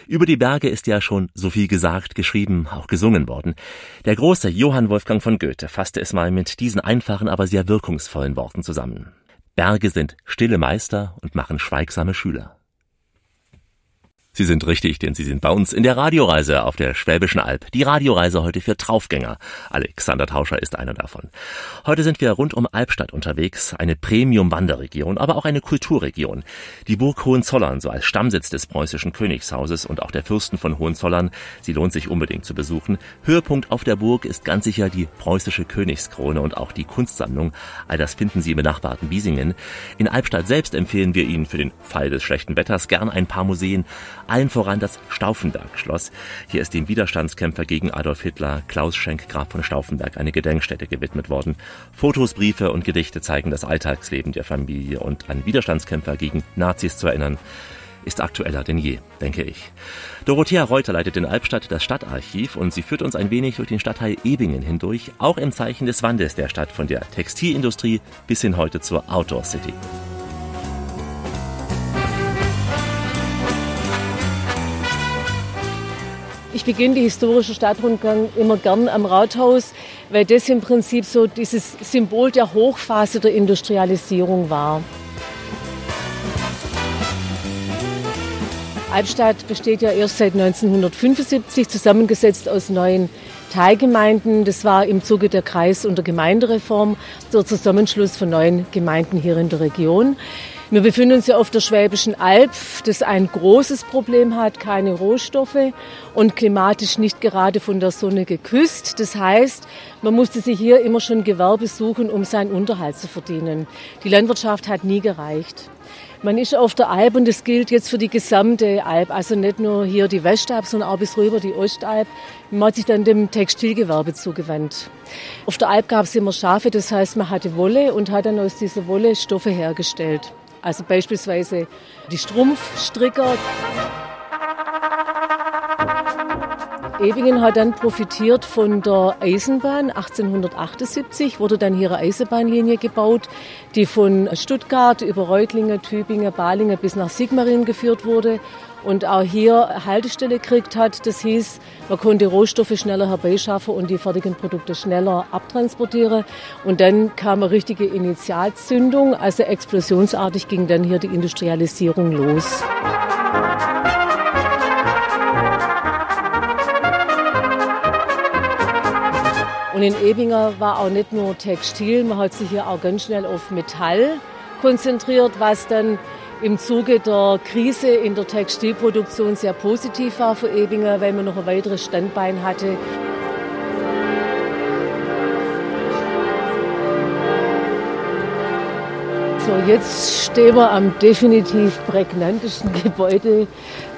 Über die Berge ist ja schon so viel gesagt, geschrieben, auch gesungen worden. Der große Johann Wolfgang von Goethe fasste es mal mit diesen einfachen, aber sehr wirkungsvollen Worten zusammen. Berge sind stille Meister und machen schweigsame Schüler. Sie sind richtig, denn Sie sind bei uns in der Radioreise auf der Schwäbischen Alb. Die Radioreise heute für Traufgänger. Alexander Tauscher ist einer davon. Heute sind wir rund um Albstadt unterwegs, eine Premium-Wanderregion, aber auch eine Kulturregion. Die Burg Hohenzollern, so als Stammsitz des preußischen Königshauses und auch der Fürsten von Hohenzollern, sie lohnt sich unbedingt zu besuchen. Höhepunkt auf der Burg ist ganz sicher die preußische Königskrone und auch die Kunstsammlung. All das finden Sie im benachbarten Biesingen. In Albstadt selbst empfehlen wir Ihnen für den Fall des schlechten Wetters gern ein paar Museen. Allen voran das Stauffenberg-Schloss. Hier ist dem Widerstandskämpfer gegen Adolf Hitler, Klaus Schenk Graf von Stauffenberg, eine Gedenkstätte gewidmet worden. Fotos, Briefe und Gedichte zeigen das Alltagsleben der Familie und an Widerstandskämpfer gegen Nazis zu erinnern, ist aktueller denn je, denke ich. Dorothea Reuter leitet in Albstadt das Stadtarchiv und sie führt uns ein wenig durch den Stadtteil Ebingen hindurch, auch im Zeichen des Wandels der Stadt von der Textilindustrie bis hin heute zur Outdoor City. Ich beginne die historische Stadtrundgang immer gern am Rathaus, weil das im Prinzip so dieses Symbol der Hochphase der Industrialisierung war. Albstadt besteht ja erst seit 1975, zusammengesetzt aus neun Teilgemeinden. Das war im Zuge der Kreis- und der Gemeindereform der Zusammenschluss von neun Gemeinden hier in der Region. Wir befinden uns ja auf der Schwäbischen Alb, das ein großes Problem hat, keine Rohstoffe und klimatisch nicht gerade von der Sonne geküsst. Das heißt, man musste sich hier immer schon Gewerbe suchen, um seinen Unterhalt zu verdienen. Die Landwirtschaft hat nie gereicht. Man ist auf der Alb und das gilt jetzt für die gesamte Alb, also nicht nur hier die Westalb, sondern auch bis rüber die Ostalb. Man hat sich dann dem Textilgewerbe zugewandt. Auf der Alb gab es immer Schafe, das heißt, man hatte Wolle und hat dann aus dieser Wolle Stoffe hergestellt. Also beispielsweise die Strumpfstricker. Ebingen hat dann profitiert von der Eisenbahn. 1878 wurde dann hier eine Eisenbahnlinie gebaut, die von Stuttgart über Reutlingen, Tübingen, Balingen bis nach Sigmaringen geführt wurde und auch hier Haltestelle gekriegt hat. Das hieß, man konnte Rohstoffe schneller herbeischaffen und die fertigen Produkte schneller abtransportieren. Und dann kam eine richtige Initialzündung, also explosionsartig ging dann hier die Industrialisierung los. Und in Ebinger war auch nicht nur Textil, man hat sich hier auch ganz schnell auf Metall konzentriert, was dann im Zuge der Krise in der Textilproduktion sehr positiv war für Ebinger, weil man noch ein weiteres Standbein hatte. So, jetzt stehen wir am definitiv prägnantesten Gebäude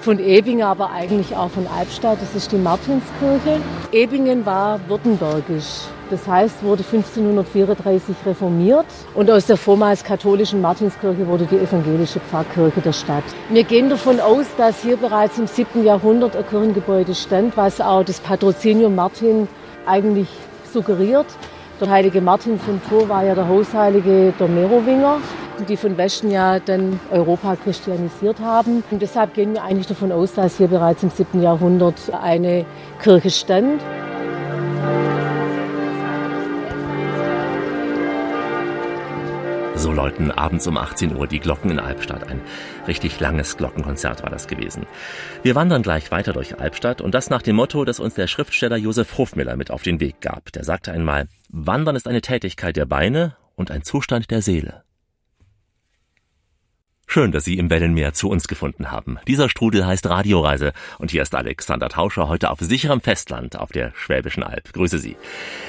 von Ebingen, aber eigentlich auch von Albstadt. Das ist die Martinskirche. Ebingen war württembergisch. Das heißt, wurde 1534 reformiert und aus der vormals katholischen Martinskirche wurde die evangelische Pfarrkirche der Stadt. Wir gehen davon aus, dass hier bereits im 7. Jahrhundert ein Kirchengebäude stand, was auch das Patrozinium Martin eigentlich suggeriert. Der heilige Martin von Tours war ja der Hausheilige der Merowinger, die von Westen ja dann Europa christianisiert haben. Und deshalb gehen wir eigentlich davon aus, dass hier bereits im 7. Jahrhundert eine Kirche stand. Läuten abends um 18 Uhr die Glocken in Albstadt. Ein richtig langes Glockenkonzert war das gewesen. Wir wandern gleich weiter durch Albstadt und das nach dem Motto, das uns der Schriftsteller Josef Hofmiller mit auf den Weg gab. Der sagte einmal, Wandern ist eine Tätigkeit der Beine und ein Zustand der Seele. Schön, dass Sie im Wellenmeer zu uns gefunden haben. Dieser Strudel heißt Radioreise und hier ist Alexander Tauscher heute auf sicherem Festland auf der Schwäbischen Alb. Grüße Sie.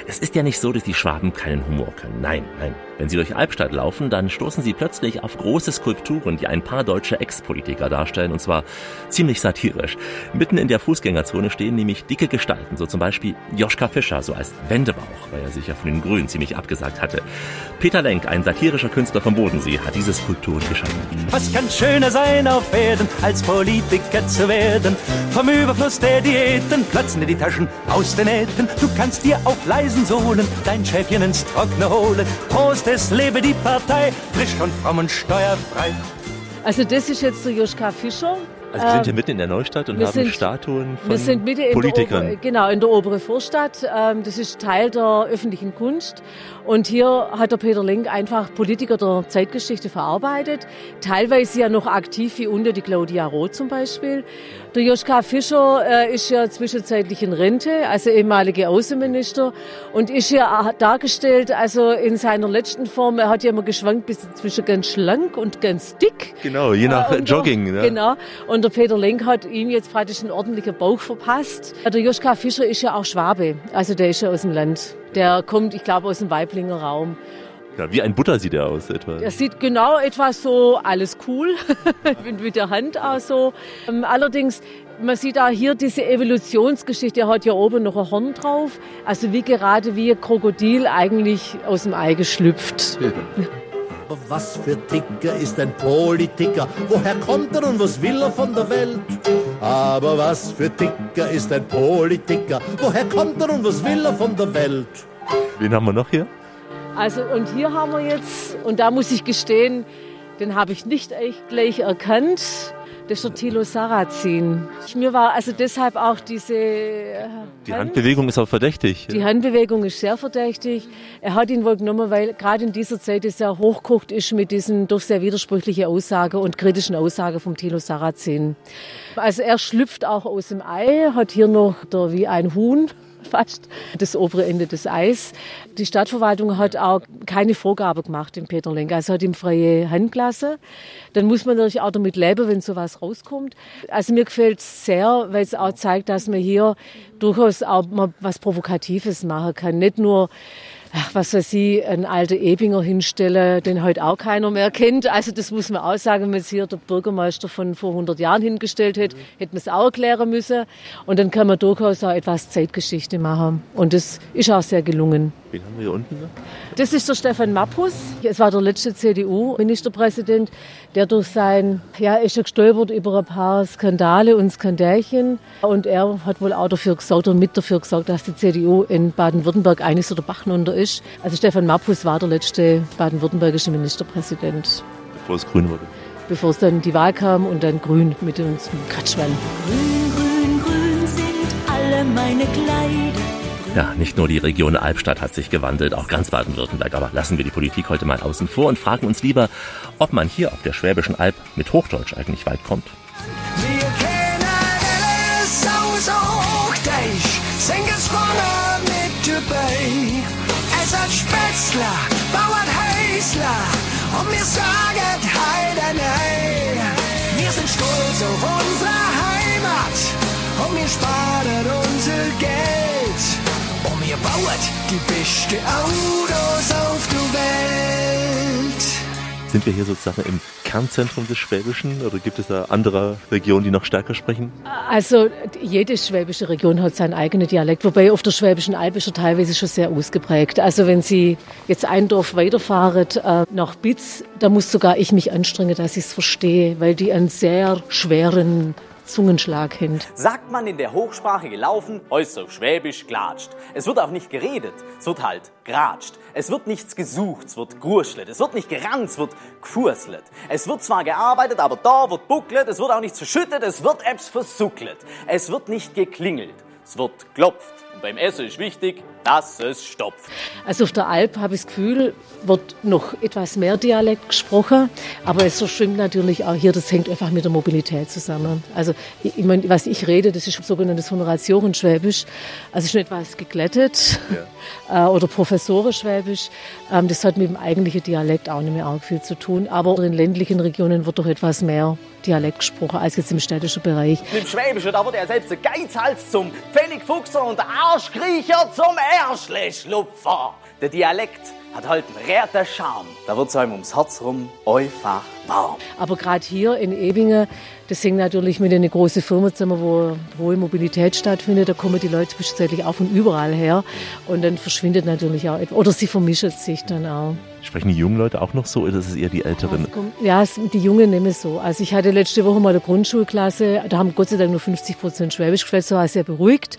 Es ist ja nicht so, dass die Schwaben keinen Humor können. Nein, nein. Wenn Sie durch Albstadt laufen, dann stoßen Sie plötzlich auf große Skulpturen, die ein paar deutsche Ex-Politiker darstellen und zwar ziemlich satirisch. Mitten in der Fußgängerzone stehen nämlich dicke Gestalten, so zum Beispiel Joschka Fischer, so als Wendebauch, weil er sich ja von den Grünen ziemlich abgesagt hatte. Peter Lenk, ein satirischer Künstler vom Bodensee, hat diese Skulpturen geschaffen. Was kann schöner sein auf Erden, als Politiker zu werden? Vom Überfluss der Diäten platzen dir die Taschen aus den Nähten. Du kannst dir auf leisen Sohlen dein Schäfchen ins Trockene holen. Prost, es lebe die Partei, frisch und fromm und steuerfrei. Also das ist jetzt der Joschka Fischer. Also wir sind hier mitten in der Neustadt und Ähm, wir haben sind- Statuen von Wir sind mitten in der, Politikern. Ober, genau, in der oberen Vorstadt. Ähm, Das ist Teil der öffentlichen Kunst. Und hier hat der Peter Lenk einfach Politiker der Zeitgeschichte verarbeitet. Teilweise ja noch aktiv wie unter die Claudia Roth zum Beispiel. Der Joschka Fischer äh, ist ja zwischenzeitlich in Rente, also ehemaliger Außenminister. Und ist ja dargestellt, also in seiner letzten Form, er hat ja immer geschwankt bis zwischen ganz schlank und ganz dick. Genau, je nach Äh, der- Jogging. Ne? Genau. Und der Peter Lenk hat ihm jetzt praktisch einen ordentlichen Bauch verpasst. Der Joschka Fischer ist ja auch Schwabe. Also der ist ja aus dem Land. Der kommt, ich glaube, aus dem Weiblinger Raum. Ja, wie ein Butter sieht er aus etwa. Er sieht genau etwas so, alles cool, mit, mit der Hand auch so. Ähm, Allerdings, man sieht auch hier diese Evolutionsgeschichte. Er hat ja oben noch ein Horn drauf. Also wie gerade wie ein Krokodil eigentlich aus dem Ei geschlüpft. Aber was für Ticker ist ein Politiker? Woher kommt er und was will er von der Welt? Aber was für Ticker ist ein Politiker? Woher kommt er und was will er von der Welt? Wen haben wir noch hier? Also und hier haben wir jetzt, und da muss ich gestehen, den habe ich nicht echt gleich erkannt. Das ist der Thilo Sarrazin. Mir war also deshalb auch diese äh, Die Hand- Handbewegung ist aber verdächtig. Die Handbewegung ist sehr verdächtig. Er hat ihn wohl genommen, weil gerade in dieser Zeit es sehr hochkocht ist mit diesen doch sehr widersprüchlichen Aussagen und kritischen Aussagen vom Thilo Sarrazin. Also er schlüpft auch aus dem Ei, hat hier noch der, wie ein Huhn fast das obere Ende des Eis. Die Stadtverwaltung hat auch keine Vorgabe gemacht dem Peter Lenk. Also hat ihm freie Hand gelassen. Dann muss man natürlich auch damit leben, wenn sowas rauskommt. Also mir gefällt es sehr, weil es auch zeigt, dass man hier durchaus auch mal was Provokatives machen kann. Nicht nur ach, was weiß ich, einen alten Ebinger hinstellen, den heute auch keiner mehr kennt. Also das muss man auch sagen, wenn es hier der Bürgermeister von vor 100 Jahren hingestellt hätte, hätte man es auch erklären müssen. Und dann kann man durchaus auch etwas Zeitgeschichte machen. Und das ist auch sehr gelungen. Wen haben wir hier unten? Ne? Das ist der Stefan Mappus. Es war der letzte CDU-Ministerpräsident, der durch sein, ja, ist ja gestolpert über ein paar Skandale und Skandälchen. Und er hat wohl auch dafür gesorgt oder mit dafür gesorgt, dass die CDU in Baden-Württemberg eines so der Bachnunter ist. Also Stefan Mappus war der letzte baden-württembergische Ministerpräsident. Bevor es grün wurde. Bevor es dann die Wahl kam und dann grün mit uns Kratschmann. Grün, grün, grün sind alle meine Kleider. Ja, nicht nur die Region Albstadt hat sich gewandelt, auch ganz Baden-Württemberg. Aber lassen wir die Politik heute mal außen vor und fragen uns lieber, ob man hier auf der Schwäbischen Alb mit Hochdeutsch eigentlich weit kommt. Spätzler, Bauern Häusler und wir sagen heide nein. Wir sind stolz auf unsere Heimat und wir sparen unser Geld. Und wir bauen die besten Autos auf der Welt. Sind wir hier sozusagen im Kernzentrum des Schwäbischen oder gibt es da andere Regionen, die noch stärker sprechen? Also jede schwäbische Region hat seinen eigenen Dialekt, wobei auf der Schwäbischen Alb ist er teilweise schon sehr ausgeprägt. Also wenn Sie jetzt ein Dorf weiterfahren äh, nach Bitz, da muss sogar ich mich anstrengen, dass ich es verstehe, weil die einen sehr schweren Zungenschlag hin. Sagt man in der Hochsprache gelaufen, äußer Schwäbisch glatscht. Es wird auch nicht geredet, es wird halt gratscht. Es wird nichts gesucht, es wird gruschlet. Es wird nicht gerannt, es wird gfurslet. Es wird zwar gearbeitet, aber da wird bucklet. Es wird auch nichts verschüttet, es wird Apps versucklet. Es wird nicht geklingelt, es wird klopft. Und beim Essen ist wichtig, dass es stopft. Also auf der Alp habe ich das Gefühl, wird noch etwas mehr Dialekt gesprochen, aber es verschwimmt natürlich auch hier, das hängt einfach mit der Mobilität zusammen. Also ich, ich meine, was ich rede, das ist sogenanntes Honoratiorenschwäbisch, also ist schon etwas geglättet ja. oder Professorenschwäbisch. Ähm, das hat mit dem eigentlichen Dialekt auch nicht mehr arg viel zu tun, aber in ländlichen Regionen wird doch etwas mehr Dialekt gesprochen als jetzt im städtischen Bereich. Im Schwäbischen, da wird er selbst der Geizhals zum Pfennigfuchser und der Arschkriecher zum Erschleschlupfer. Der Dialekt hat halt einen rechten Charme. Da wird es einem ums Herz rum einfach warm. Aber gerade hier in Ebingen, das hängt natürlich mit einer großen Firma zusammen, wo hohe Mobilität stattfindet. Da kommen die Leute zwischenzeitlich auch von überall her. Und dann verschwindet natürlich auch etwas. Oder sie vermischen sich dann auch. Sprechen die jungen Leute auch noch so oder ist es eher die Älteren? Ja, die Jungen nehmen es so. Also ich hatte letzte Woche mal eine Grundschulklasse, da haben Gott sei Dank nur 50 Prozent Schwäbisch gesprochen, so war sehr beruhigt.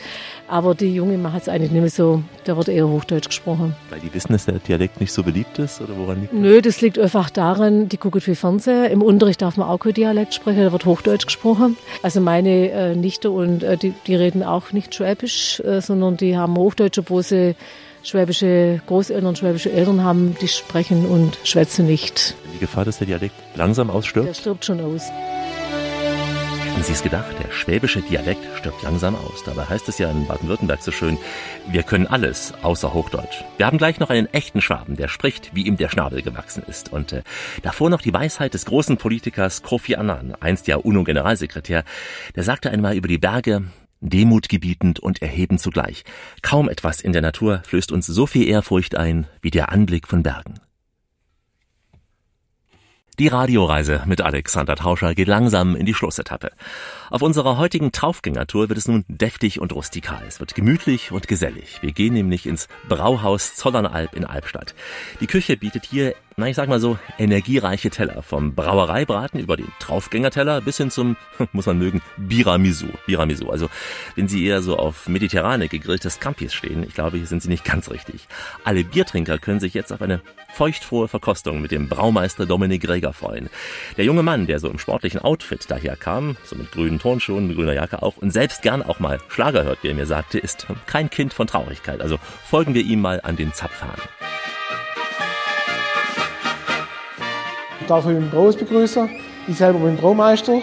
Aber die Jungen machen es eigentlich nicht mehr so, da wird eher Hochdeutsch gesprochen. Weil die wissen, dass der Dialekt nicht so beliebt ist oder woran liegt das? Nö, das liegt einfach daran, die gucken viel Fernsehen. Im Unterricht darf man auch kein Dialekt sprechen, da wird Hochdeutsch gesprochen. Also meine äh, Nichte und äh, die, die reden auch nicht Schwäbisch, äh, sondern die haben Hochdeutsch, obwohl sie schwäbische Großeltern, schwäbische Eltern haben, die sprechen und schwätzen nicht. Die Gefahr, dass der Dialekt langsam ausstirbt? Der stirbt schon aus. Hätten Sie es gedacht, der schwäbische Dialekt stirbt langsam aus. Dabei heißt es ja in Baden-Württemberg so schön, wir können alles außer Hochdeutsch. Wir haben gleich noch einen echten Schwaben, der spricht, wie ihm der Schnabel gewachsen ist. Und äh, davor noch die Weisheit des großen Politikers Kofi Annan, einst ja UNO-Generalsekretär, der sagte einmal über die Berge, Demut gebietend und erhebend zugleich. Kaum etwas in der Natur flößt uns so viel Ehrfurcht ein wie der Anblick von Bergen. Die Radioreise mit Alexander Tauscher geht langsam in die Schlussetappe. Auf unserer heutigen Traufgängertour wird es nun deftig und rustikal. Es wird gemütlich und gesellig. Wir gehen nämlich ins Brauhaus Zollernalb in Albstadt. Die Küche bietet hier, na ich sag mal so, energiereiche Teller. Vom Brauereibraten über den Traufgängerteller bis hin zum, muss man mögen, Biramisu. Biramisu. Also, wenn Sie eher so auf mediterrane gegrilltes Campis stehen, ich glaube, hier sind Sie nicht ganz richtig. Alle Biertrinker können sich jetzt auf eine feuchtfrohe Verkostung mit dem Braumeister Dominik Reger freuen. Der junge Mann, der so im sportlichen Outfit daher kam, so mit grünen Turnschuhen, grüner Jacke auch und selbst gern auch mal Schlager hört, wie er mir sagte, ist kein Kind von Traurigkeit. Also folgen wir ihm mal an den Zapfhahn. Darf euch im Braus begrüßen. Ich selber bin Braumeister.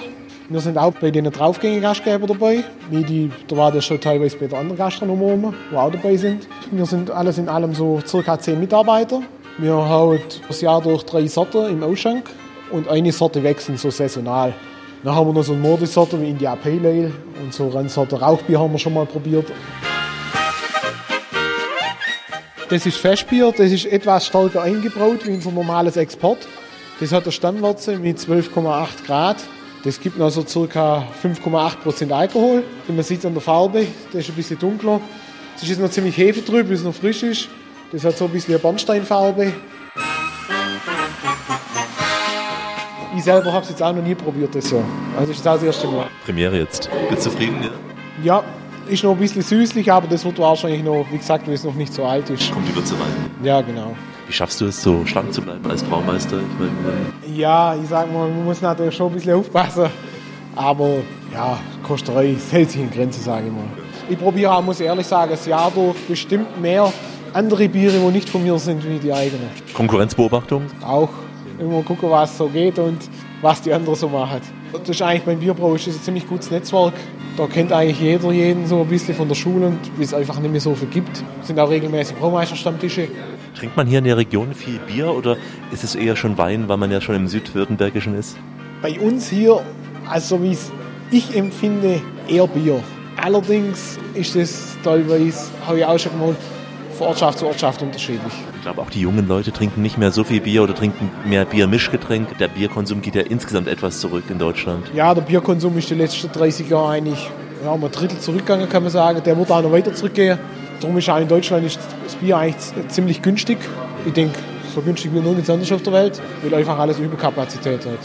Wir sind auch bei den Draufgänge-Gastgeber dabei. Wie die, da war das schon teilweise bei den anderen Gastronomen, die auch dabei sind. Wir sind alles in allem so circa zehn Mitarbeiter. Wir haben das Jahr durch drei Sorten im Ausschank und eine Sorte wechseln so saisonal. Dann haben wir noch so eine Mordisorte wie India Pale Ale und so eine Sorte Rauchbier haben wir schon mal probiert. Das ist Festbier, das ist etwas stärker eingebraut wie unser normales Export. Das hat eine Stammwürze mit 12,8 Grad. Das gibt noch so ca. 5,8% Alkohol. Und man sieht es an der Farbe, das ist ein bisschen dunkler. Es ist noch ziemlich hefetrüb, weil es noch frisch ist. Das hat so ein bisschen eine Bernsteinfarbe. Ich selber habe es jetzt auch noch nie probiert, das so. Also das ist das erste Mal. Premiere jetzt. Bist du zufrieden? Ja? Ja, ist noch ein bisschen süßlich, aber das wird wahrscheinlich noch, wie gesagt, weil es noch nicht so alt ist. Kommt die Würze rein. Ja, genau. Wie schaffst du es, so schlank zu bleiben als Braumeister? Ich meine, Ja, ich sag mal, man muss natürlich schon ein bisschen aufpassen. Aber ja, Kosterei hält sich in Grenzen, sage ich mal. Ich probiere auch, muss ich ehrlich sagen, das Jahr durch bestimmt mehr andere Biere, die nicht von mir sind, wie die eigenen. Konkurrenzbeobachtung? Auch immer gucken, was so geht und was die anderen so machen. Das ist eigentlich beim Bierbrau ist ein ziemlich gutes Netzwerk. Da kennt eigentlich jeder jeden so ein bisschen von der Schule und wie es einfach nicht mehr so viel gibt. Es sind auch regelmäßig Braumeisterstammtische. Trinkt man hier in der Region viel Bier oder ist es eher schon Wein, weil man ja schon im Südwürttembergischen ist? Bei uns hier, also wie es ich empfinde, eher Bier. Allerdings ist es teilweise, habe ich auch schon gemeint, von Ortschaft zu Ortschaft unterschiedlich. Ich glaube, auch die jungen Leute trinken nicht mehr so viel Bier oder trinken mehr Biermischgetränk. Der Bierkonsum geht ja insgesamt etwas zurück in Deutschland. Ja, der Bierkonsum ist die letzten 30 Jahre eigentlich ja, um ein Drittel zurückgegangen, kann man sagen. Der wird auch noch weiter zurückgehen. Darum ist auch in Deutschland ist das Bier eigentlich ziemlich günstig. Ich denke, so günstig wie nirgends anders auf der Welt, weil einfach alles Überkapazität hat.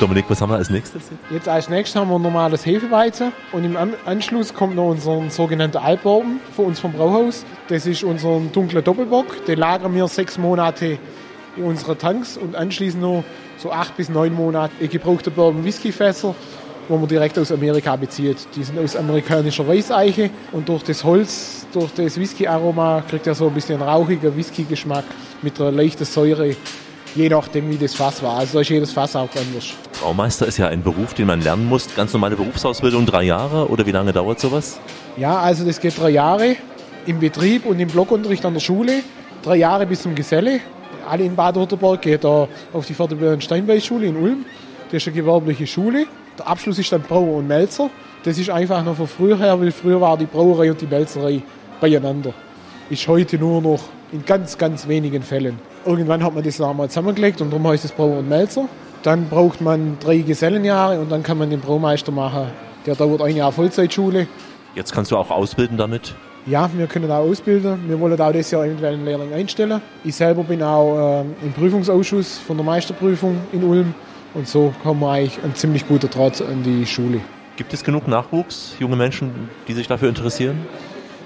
Dominik, was haben wir als nächstes? Jetzt als nächstes haben wir ein normales Hefeweizen und im An Anschluss kommt noch unser sogenannter Altbourbon von uns vom Brauhaus. Das ist unser dunkler Doppelbock. Den lagern wir sechs Monate in unsere Tanks und anschließend noch so acht bis neun Monate gebrauchte Bourbon Whiskyfässer, wo man direkt aus Amerika bezieht. Die sind aus amerikanischer Weißeiche und durch das Holz, durch das Whisky-Aroma kriegt er so ein bisschen einen rauchigen Whisky-Geschmack mit einer leichten Säure, je nachdem wie das Fass war. Also da ist jedes Fass auch anders. Braumeister ist ja ein Beruf, den man lernen muss. Ganz normale Berufsausbildung, drei Jahre oder wie lange dauert sowas? Ja, also das geht drei Jahre im Betrieb und im Blockunterricht an der Schule. Drei Jahre bis zum Geselle. Alle in Bad-Württemberg geht er auf die Förderbüren Steinbeis-Schule in Ulm. Das ist eine gewerbliche Schule. Der Abschluss ist dann Brauer und Melzer. Das ist einfach noch von früher her, weil früher war die Brauerei und die Melzerei beieinander. Ist heute nur noch in ganz, ganz wenigen Fällen. Irgendwann hat man das einmal zusammengelegt und darum heißt es Brauer und Melzer. Dann braucht man drei Gesellenjahre und dann kann man den Braumeister machen. Der dauert ein Jahr Vollzeitschule. Jetzt kannst du auch ausbilden damit. Ja, wir können auch ausbilden. Wir wollen auch dieses Jahr eventuell einen Lehrling einstellen. Ich selber bin auch äh, im Prüfungsausschuss von der Meisterprüfung in Ulm. Und so haben wir eigentlich einen ziemlich guten Draht an die Schule. Gibt es genug Nachwuchs, junge Menschen, die sich dafür interessieren?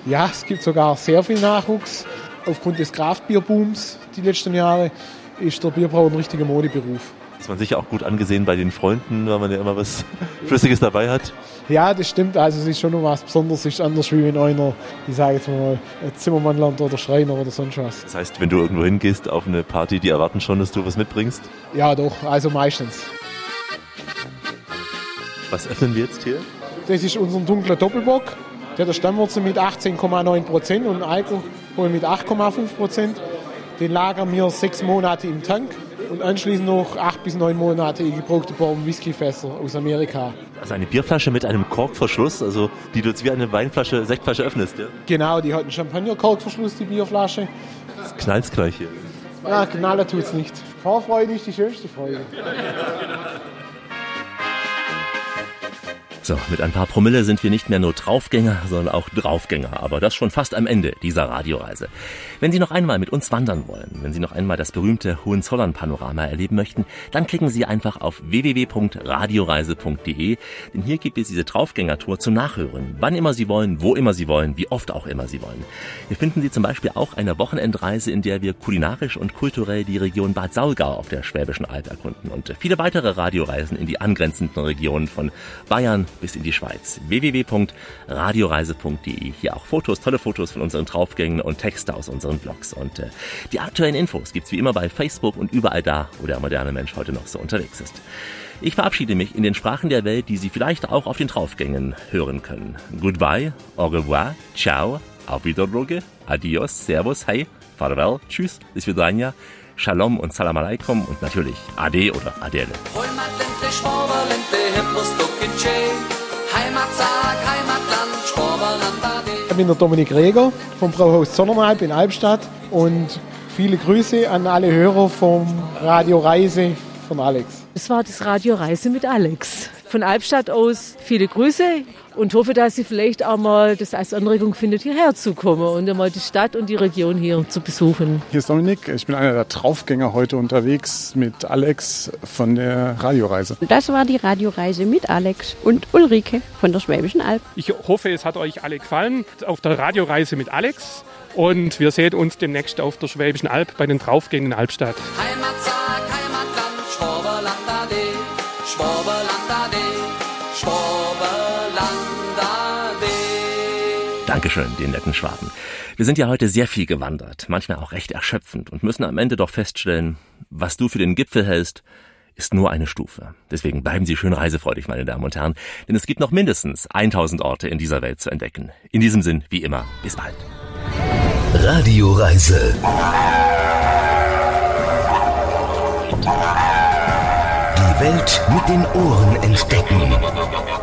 Ja, es gibt sogar sehr viel Nachwuchs. Aufgrund des Kraftbierbooms die letzten Jahre ist der Bierbrauer ein richtiger Modeberuf. Ist man sicher auch gut angesehen bei den Freunden, weil man ja immer was Flüssiges dabei hat. Ja, das stimmt. Also es ist schon noch was Besonderes. Es ist anders wie wenn einer, ich sage jetzt mal, Zimmermann lernt oder Schreiner oder sonst was. Das heißt, wenn du irgendwo hingehst auf eine Party, die erwarten schon, dass du was mitbringst? Ja, doch. Also meistens. Was öffnen wir jetzt hier? Das ist unser dunkler Doppelbock. Der hat eine Stammwurzel mit 18,9 Prozent und Alkohol mit 8,5 Prozent. Den lagern wir sechs Monate im Tank und anschließend noch acht bis neun Monate gebrauchte Bourbon Whiskyfässer aus Amerika. Also eine Bierflasche mit einem Korkverschluss, also die du jetzt wie eine Weinflasche, Sektflasche öffnest, ja? Genau, die hat einen Champagner-Korkverschluss, die Bierflasche. Das knallt gleich hier. Ja, knallen tut's nicht. Vorfreude ist die schönste Freude. So, mit ein paar Promille sind wir nicht mehr nur Draufgänger, sondern auch Draufgänger. Aber das schon fast am Ende dieser Radioreise. Wenn Sie noch einmal mit uns wandern wollen, wenn Sie noch einmal das berühmte Hohenzollern-Panorama erleben möchten, dann klicken Sie einfach auf www.radioreise.de, denn hier gibt es diese Draufgängertour zum Nachhören. Wann immer Sie wollen, wo immer Sie wollen, wie oft auch immer Sie wollen. Hier finden Sie zum Beispiel auch eine Wochenendreise, in der wir kulinarisch und kulturell die Region Bad Saulgau auf der Schwäbischen Alb erkunden und viele weitere Radioreisen in die angrenzenden Regionen von Bayern bis in die Schweiz. www.radioreise.de. Hier auch Fotos, tolle Fotos von unseren Draufgängen und Texte aus unseren Blogs. Und äh, die aktuellen Infos gibt's wie immer bei Facebook und überall da, wo der moderne Mensch heute noch so unterwegs ist. Ich verabschiede mich in den Sprachen der Welt, die Sie vielleicht auch auf den Draufgängen hören können. Goodbye, au revoir, ciao, auf Wiedersehen, adios, servus, hey, farewell, tschüss, bis vidania, shalom und salam alaikum und natürlich ade oder adele. Ich bin der Dominik Reger vom Brauhaus Zonnernalb in Albstadt und viele Grüße an alle Hörer vom Radio Reise von Alex. Es war das Radio Reise mit Alex. Von Albstadt aus viele Grüße und hoffe, dass Sie vielleicht auch mal das als Anregung findet, hierher zu kommen und einmal die Stadt und die Region hier zu besuchen. Hier ist Dominik, ich bin einer der Draufgänger heute unterwegs mit Alex von der Radioreise. Das war die Radioreise mit Alex und Ulrike von der Schwäbischen Alb. Ich hoffe, es hat euch alle gefallen auf der Radioreise mit Alex. Und wir sehen uns demnächst auf der Schwäbischen Alb bei den Draufgängen in Albstadt. Schwaberland ade, Schwaberland ade, Schwaberland ade. Dankeschön, den netten Schwaben. Wir sind ja heute sehr viel gewandert, manchmal auch recht erschöpfend und müssen am Ende doch feststellen, was du für den Gipfel hältst, ist nur eine Stufe. Deswegen bleiben Sie schön reisefreudig, meine Damen und Herren, denn es gibt noch mindestens 1000 Orte in dieser Welt zu entdecken. In diesem Sinn, wie immer, bis bald. Radioreise. Welt mit den Ohren entdecken.